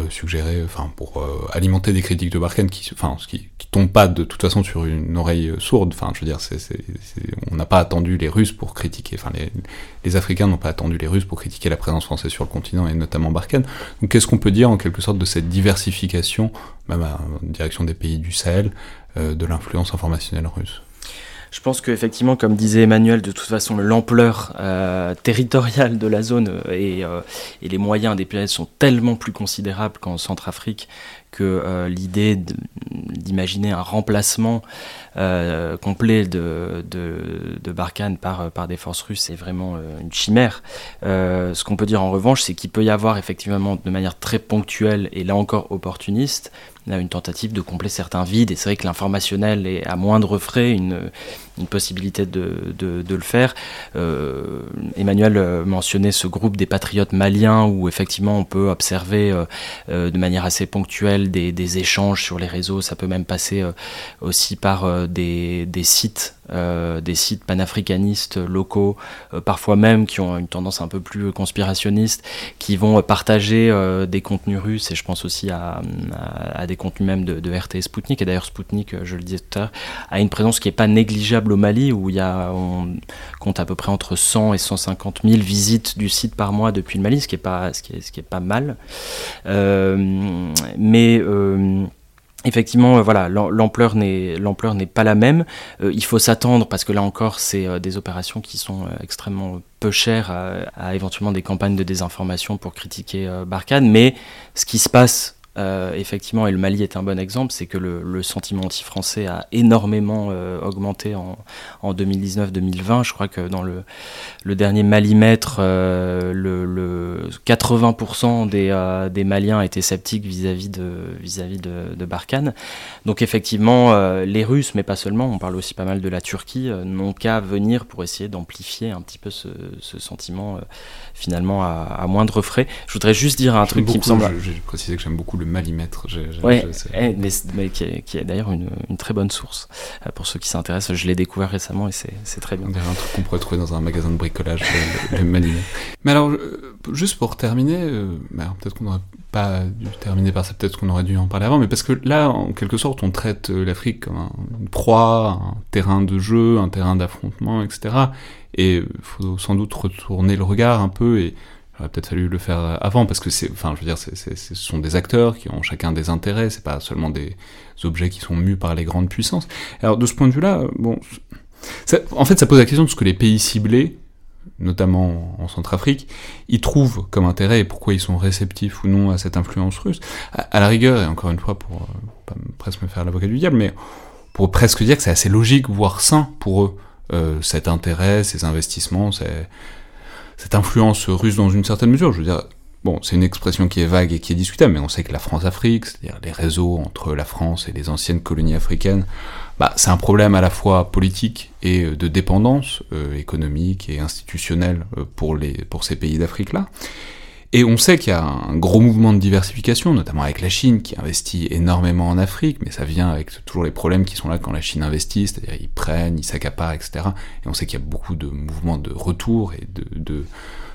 suggérer, enfin pour alimenter des critiques de Barkhane qui, enfin, qui, qui tombent pas de toute façon sur une oreille sourde. Enfin, je veux dire, c'est, on n'a pas attendu les Russes pour critiquer, enfin les, les Africains n'ont pas attendu les Russes pour critiquer la présence française sur le continent et notamment Barkhane. Donc, qu'est-ce qu'on peut dire en quelque sorte de cette diversification, même en direction des pays du Sahel, de l'influence informationnelle russe? Je pense qu'effectivement, comme disait Emmanuel, de toute façon, l'ampleur euh, territoriale de la zone euh, et, euh, et, les moyens des pays sont tellement plus considérables qu'en Centrafrique que l'idée d'imaginer un remplacement complet de, de, de, Barkhane par, par des forces russes est vraiment une chimère. ce qu'on peut dire en revanche, c'est qu'il peut y avoir effectivement de manière très ponctuelle et là encore opportuniste une tentative de combler certains vides. Et c'est vrai que l'informationnel est à moindre frais une, une possibilité de, de, de le faire. Euh, Emmanuel euh, mentionnait ce groupe des patriotes maliens où effectivement on peut observer euh, euh de manière assez ponctuelle des, des, échanges sur les réseaux. Ça peut même passer euh, aussi par euh, des, sites. des sites panafricanistes locaux, parfois même qui ont une tendance un peu plus conspirationniste, qui vont partager des contenus russes, et je pense aussi à, des contenus même de, de RT Sputnik, et d'ailleurs Sputnik, je le disais tout à l'heure, a une présence qui n'est pas négligeable au Mali où il y a, on compte à peu près entre 100 et 150 000 visites du site par mois depuis le Mali, ce qui est pas, ce qui est, ce qui est pas mal. Euh, mais euh, Effectivement, euh, voilà, l'ampleur n'est l'ampleur n'est pas la même. Euh, il faut s'attendre parce que là encore, c'est euh, des opérations qui sont extrêmement peu chères à, à, éventuellement des campagnes de désinformation pour critiquer Barkhane. Mais ce qui se passe euh, effectivement, et le Mali est un bon exemple, c'est que le, le sentiment anti-français a énormément euh, augmenté en, en 2019-2020. Je crois que dans le, le dernier Malimètre, euh, le, le 80% des, euh, des Maliens étaient sceptiques vis-à-vis de, vis-à-vis de, de Barkhane. Donc effectivement, les Russes, mais pas seulement, on parle aussi pas mal de la Turquie, n'ont qu'à venir pour essayer d'amplifier un petit peu ce, ce sentiment finalement à, à, moindre frais. Je voudrais juste dire un truc beaucoup, qui me semble... J'ai précisé que j'aime beaucoup le malimètre. Eh, mais, mais, qui est, est d'ailleurs une, une, très bonne source. Euh, pour ceux qui s'intéressent, je l'ai découvert récemment et c'est très bien. Un truc qu'on pourrait trouver dans un magasin de bricolage, le, malimètre. Mais alors, juste pour terminer, euh, peut-être qu'on n'aurait pas dû terminer par ça, peut-être qu'on aurait dû en parler avant, mais parce que là, en quelque sorte, on traite euh, l'Afrique comme un, une proie, un terrain de jeu, un terrain d'affrontement, etc. Et il faut sans doute retourner le regard un peu et aurait peut-être fallu le faire avant parce que c'est, enfin, je veux dire, ce sont des acteurs qui ont chacun des intérêts, c'est pas seulement des objets qui sont mus par les grandes puissances. Alors de ce point de vue-là, bon, ça, en fait, ça pose la question de ce que les pays ciblés, notamment en Centrafrique, ils trouvent comme intérêt et pourquoi ils sont réceptifs ou non à cette influence russe. À, la rigueur, et encore une fois pour euh, pas presque me faire l'avocat du diable, mais pour presque dire que c'est assez logique, voire sain pour eux, euh, cet intérêt, ces investissements, c'est cette influence russe dans une certaine mesure. Je veux dire, bon, c'est une expression qui est vague et qui est discutable, mais on sait que la France-Afrique, c'est-à-dire les réseaux entre la France et les anciennes colonies africaines, bah, c'est un problème à la fois politique et de dépendance euh, économique et institutionnelle euh, pour, les, pour ces pays d'Afrique-là. Et on sait qu'il y a un gros mouvement de diversification, notamment avec la Chine, qui investit énormément en Afrique, mais ça vient avec toujours les problèmes qui sont là quand la Chine investit, c'est-à-dire ils prennent, ils s'accaparent, etc. Et on sait qu'il y a beaucoup de mouvements de retour et de, de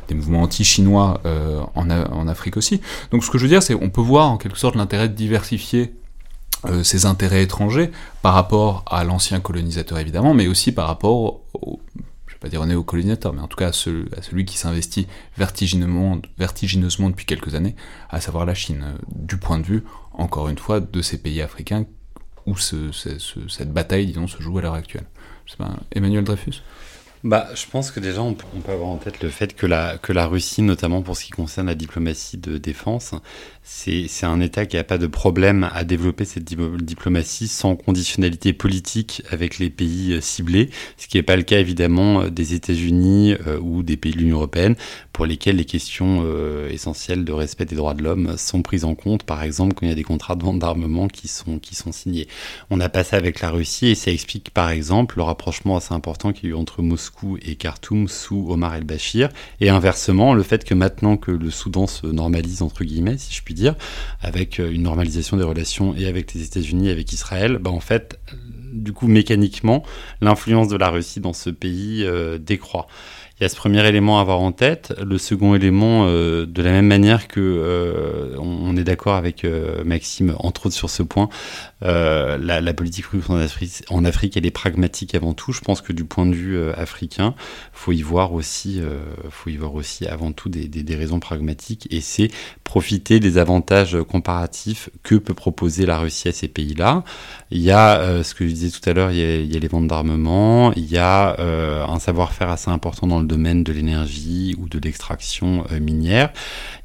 des mouvements anti-chinois euh, en, en, Afrique aussi. Donc ce que je veux dire, c'est on peut voir en quelque sorte l'intérêt de diversifier euh, ses intérêts étrangers par rapport à l'ancien colonisateur évidemment, mais aussi par rapport au, pas dire au néocolonisateur, mais en tout cas à, ce, à celui qui s'investit vertigineusement, vertigineusement depuis quelques années, à savoir la Chine, euh, du point de vue, encore une fois, de ces pays africains où ce, ce, ce, cette bataille, disons, se joue à l'heure actuelle. Pas, Emmanuel Dreyfus? Bah, je pense que déjà, on peut, avoir en tête le fait que la, que la Russie, notamment pour ce qui concerne la diplomatie de défense, c'est un État qui n'a pas de problème à développer cette diplomatie sans conditionnalité politique avec les pays ciblés, ce qui n'est pas le cas évidemment des États-Unis euh, ou des pays de l'Union européenne, pour lesquels les questions euh, essentielles de respect des droits de l'homme sont prises en compte, par exemple quand il y a des contrats de vente d'armement qui sont, qui sont signés. On a pas ça avec la Russie et ça explique par exemple le rapprochement assez important qu'il y a eu entre Moscou et Khartoum sous Omar el-Bashir, et inversement le fait que maintenant que le Soudan se normalise entre guillemets, si je puis dire, avec euh, une normalisation des relations et avec les États-Unis, avec Israël, bah en fait, du coup, mécaniquement, l'influence de la Russie dans ce pays euh, décroît. Il Il y a ce premier élément à avoir en tête. Le second élément, euh, de la même manière que euh, on, est d'accord avec euh, Maxime, entre autres sur ce point, la, politique en Afrique, elle est pragmatique avant tout. Je pense que du point de vue africain, faut y voir aussi, faut y voir aussi avant tout des, raisons pragmatiques, et c'est profiter des avantages comparatifs que peut proposer la Russie à ces pays-là. Il y a, ce que je disais tout à l'heure, il, y a les ventes d'armement, il y a un savoir-faire assez important dans le domaine de l'énergie ou de l'extraction euh, minière.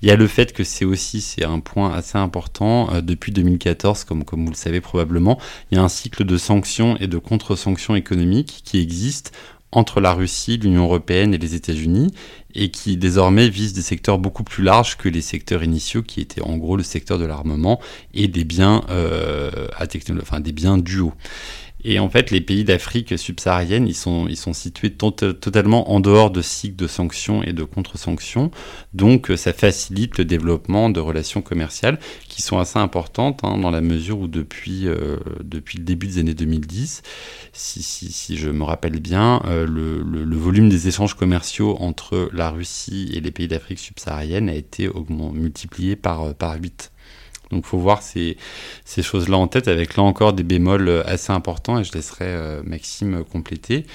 Il y a le fait que c'est aussi, c'est un point assez important, depuis 2014, comme, comme vous le savez probablement, il y a un cycle de sanctions et de contre-sanctions économiques qui existe entre la Russie, l'Union européenne et les États-Unis, et qui désormais vise des secteurs beaucoup plus larges que les secteurs initiaux, qui étaient en gros le secteur de l'armement et des biens, euh, à enfin, des biens. Et en fait, les pays d'Afrique subsaharienne, ils sont, situés totalement en dehors de cycles de sanctions et de contre-sanctions. Donc, ça facilite le développement de relations commerciales qui sont assez importantes hein, dans la mesure où depuis, euh, le début des années 2010, si, si, si je me rappelle bien, euh, le, le, volume des échanges commerciaux entre la Russie et les pays d'Afrique subsaharienne a été multiplié par, par 8. Donc il faut voir ces, choses-là en tête avec là encore des bémols euh, assez importants et je laisserai euh, Maxime compléter.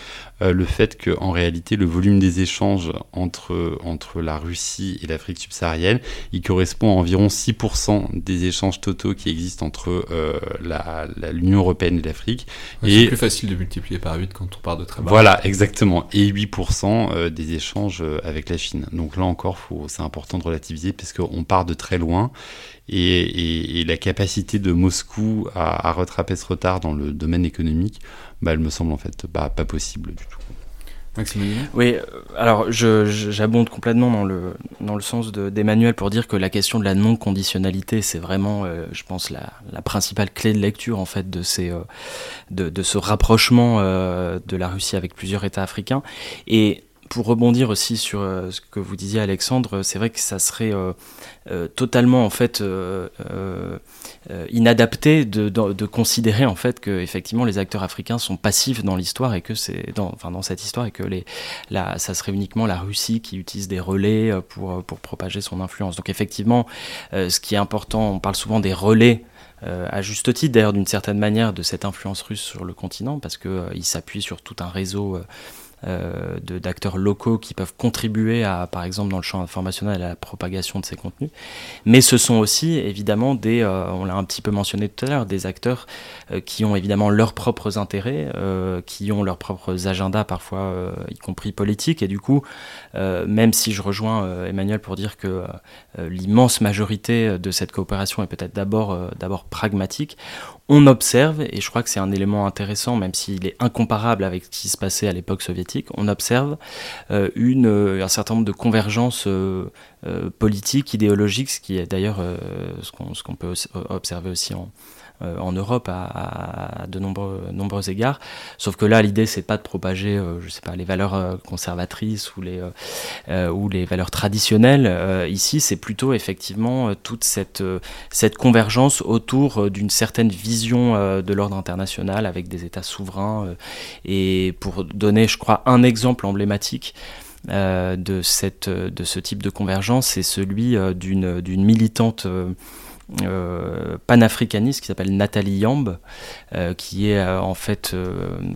Euh, le fait qu'en réalité le volume des échanges entre, entre la Russie et l'Afrique subsaharienne, il correspond à environ 6% des échanges totaux qui existent entre l'Union européenne et l'Afrique. c'est plus facile de multiplier par 8 quand on part de très bas. Voilà, exactement. Et 8% des échanges avec la Chine. Donc là encore, c'est important de relativiser parce qu'on part de très loin et, la capacité de Moscou à, rattraper ce retard dans le domaine économique, bah, elle me semble en fait pas possible du tout. Maximilien Oui, euh, alors j'abonde complètement dans le, dans le sens d'Emmanuel pour dire que la question de la non-conditionnalité, c'est vraiment, euh, je pense, la, la, principale clé de lecture en fait de, ces, euh, de, de, ce rapprochement de la Russie avec plusieurs États africains. Et pour rebondir aussi sur euh, ce que vous disiez Alexandre, c'est vrai que ça serait euh, euh, totalement en fait inadapté de, considérer en fait que effectivement les acteurs africains sont passifs dans l'histoire et que c'est dans, cette histoire et que les, ça serait uniquement la Russie qui utilise des relais pour, pour propager son influence. Donc effectivement, ce qui est important, on parle souvent des relais à juste titre d'ailleurs d'une certaine manière de cette influence russe sur le continent parce qu'il s'appuie sur tout un réseau euh, d'acteurs locaux qui peuvent contribuer à, par exemple, dans le champ informationnel, à la propagation de ces contenus. Mais ce sont aussi, évidemment, des, euh, on l'a un petit peu mentionné tout à l'heure, des acteurs euh, qui ont évidemment leurs propres intérêts, qui ont leurs propres agendas, parfois, y compris politiques. Et du coup, même si je rejoins Emmanuel pour dire que l'immense majorité de cette coopération est peut-être d'abord pragmatique, on observe, et je crois que c'est un élément intéressant, même s'il est incomparable avec ce qui se passait à l'époque soviétique, on observe euh, euh, un certain nombre de convergences euh, politiques, idéologiques, ce qui est d'ailleurs ce qu'on peut observer aussi en, euh, en Europe à, de nombreux, égards. Sauf que là, l'idée, c'est pas de propager, euh, je sais pas, les valeurs euh, conservatrices ou les, ou les valeurs traditionnelles. ici, c'est plutôt effectivement toute cette, cette convergence autour d'une certaine vision de l'ordre international avec des États souverains. et pour donner, je crois, un exemple emblématique, de, cette, de ce type de convergence, c'est celui d'une militante panafricaniste qui s'appelle Nathalie Yamb, euh, qui est euh, en fait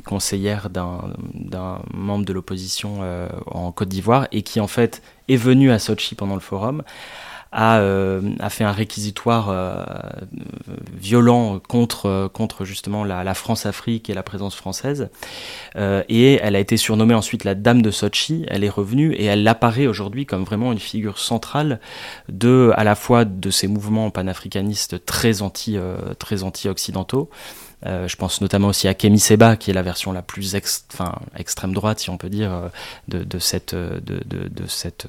conseillère d'un membre de l'opposition en Côte d'Ivoire et qui en fait est venue à Sochi pendant le forum euh, a, fait un réquisitoire euh, violent contre, contre justement la, France-Afrique et la présence française. Euh, et elle a été surnommée ensuite la Dame de Sochi. Elle est revenue et elle apparaît aujourd'hui comme vraiment une figure centrale de, à la fois de ces mouvements panafricanistes très anti-occidentaux, euh, je pense notamment aussi à Kemi Seba, qui est la version la plus extrême droite, si on peut dire, euh, de, euh, cette,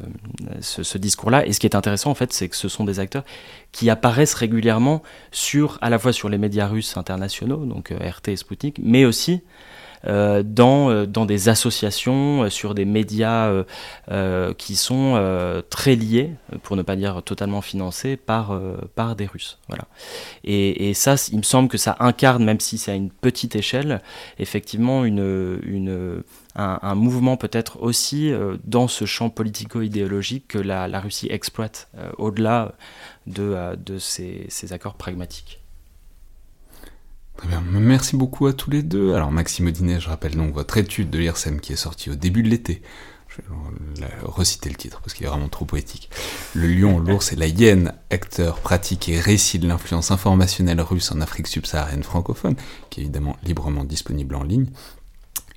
ce, discours-là. Et ce qui est intéressant, en fait, c'est que ce sont des acteurs qui apparaissent régulièrement sur, à la fois sur les médias russes internationaux, donc RT et Sputnik, mais aussi dans, dans des associations, sur des médias qui sont très liés, pour ne pas dire totalement financés, par, par des Russes. Voilà. Et, ça, il me semble que ça incarne, même si c'est à une petite échelle, effectivement une, un, mouvement peut-être aussi euh, dans ce champ politico-idéologique que la, Russie exploite euh, au-delà de, euh, de ces, accords pragmatiques. Très bien, merci beaucoup à tous les deux. Alors Maxime Audinet, je rappelle donc votre étude de l'IRSEM qui est sortie au début de l'été. Je vais reciter le titre parce qu'il est vraiment trop poétique. Le lion, l'ours et la hyène, acteurs, pratiques et récits de l'influence informationnelle russe en Afrique subsaharienne francophone, qui est évidemment librement disponible en ligne.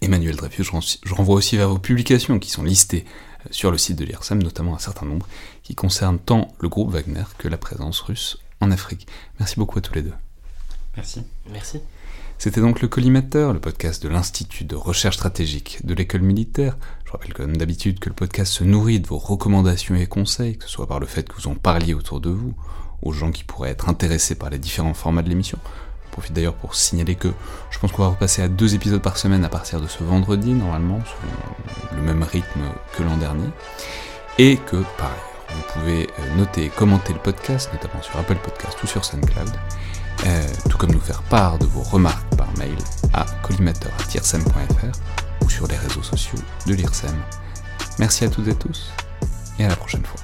Emmanuel Dreyfus, je renvoie aussi vers vos publications qui sont listées euh, sur le site de l'IRSEM, notamment un certain nombre, qui concernent tant le groupe Wagner que la présence russe en Afrique. Merci beaucoup à tous les deux. Merci. Merci. C'était donc le Collimateur, le podcast de l'Institut de recherche stratégique de l'école militaire. Je rappelle comme d'habitude que le podcast se nourrit de vos recommandations et conseils, que ce soit par le fait que vous en parliez autour de vous, aux gens qui pourraient être intéressés par les différents formats de l'émission, je profite d'ailleurs pour signaler que je pense qu'on va repasser à deux épisodes par semaine à partir de ce vendredi, normalement, sur le même rythme que l'an dernier. Et que, par ailleurs, vous pouvez euh, noter et commenter le podcast, notamment sur Apple Podcast ou sur SoundCloud, euh, tout comme nous faire part de vos remarques par mail à collimateur.tirsem.fr ou sur les réseaux sociaux de l'IRSEM. Merci à toutes et tous, et à la prochaine fois.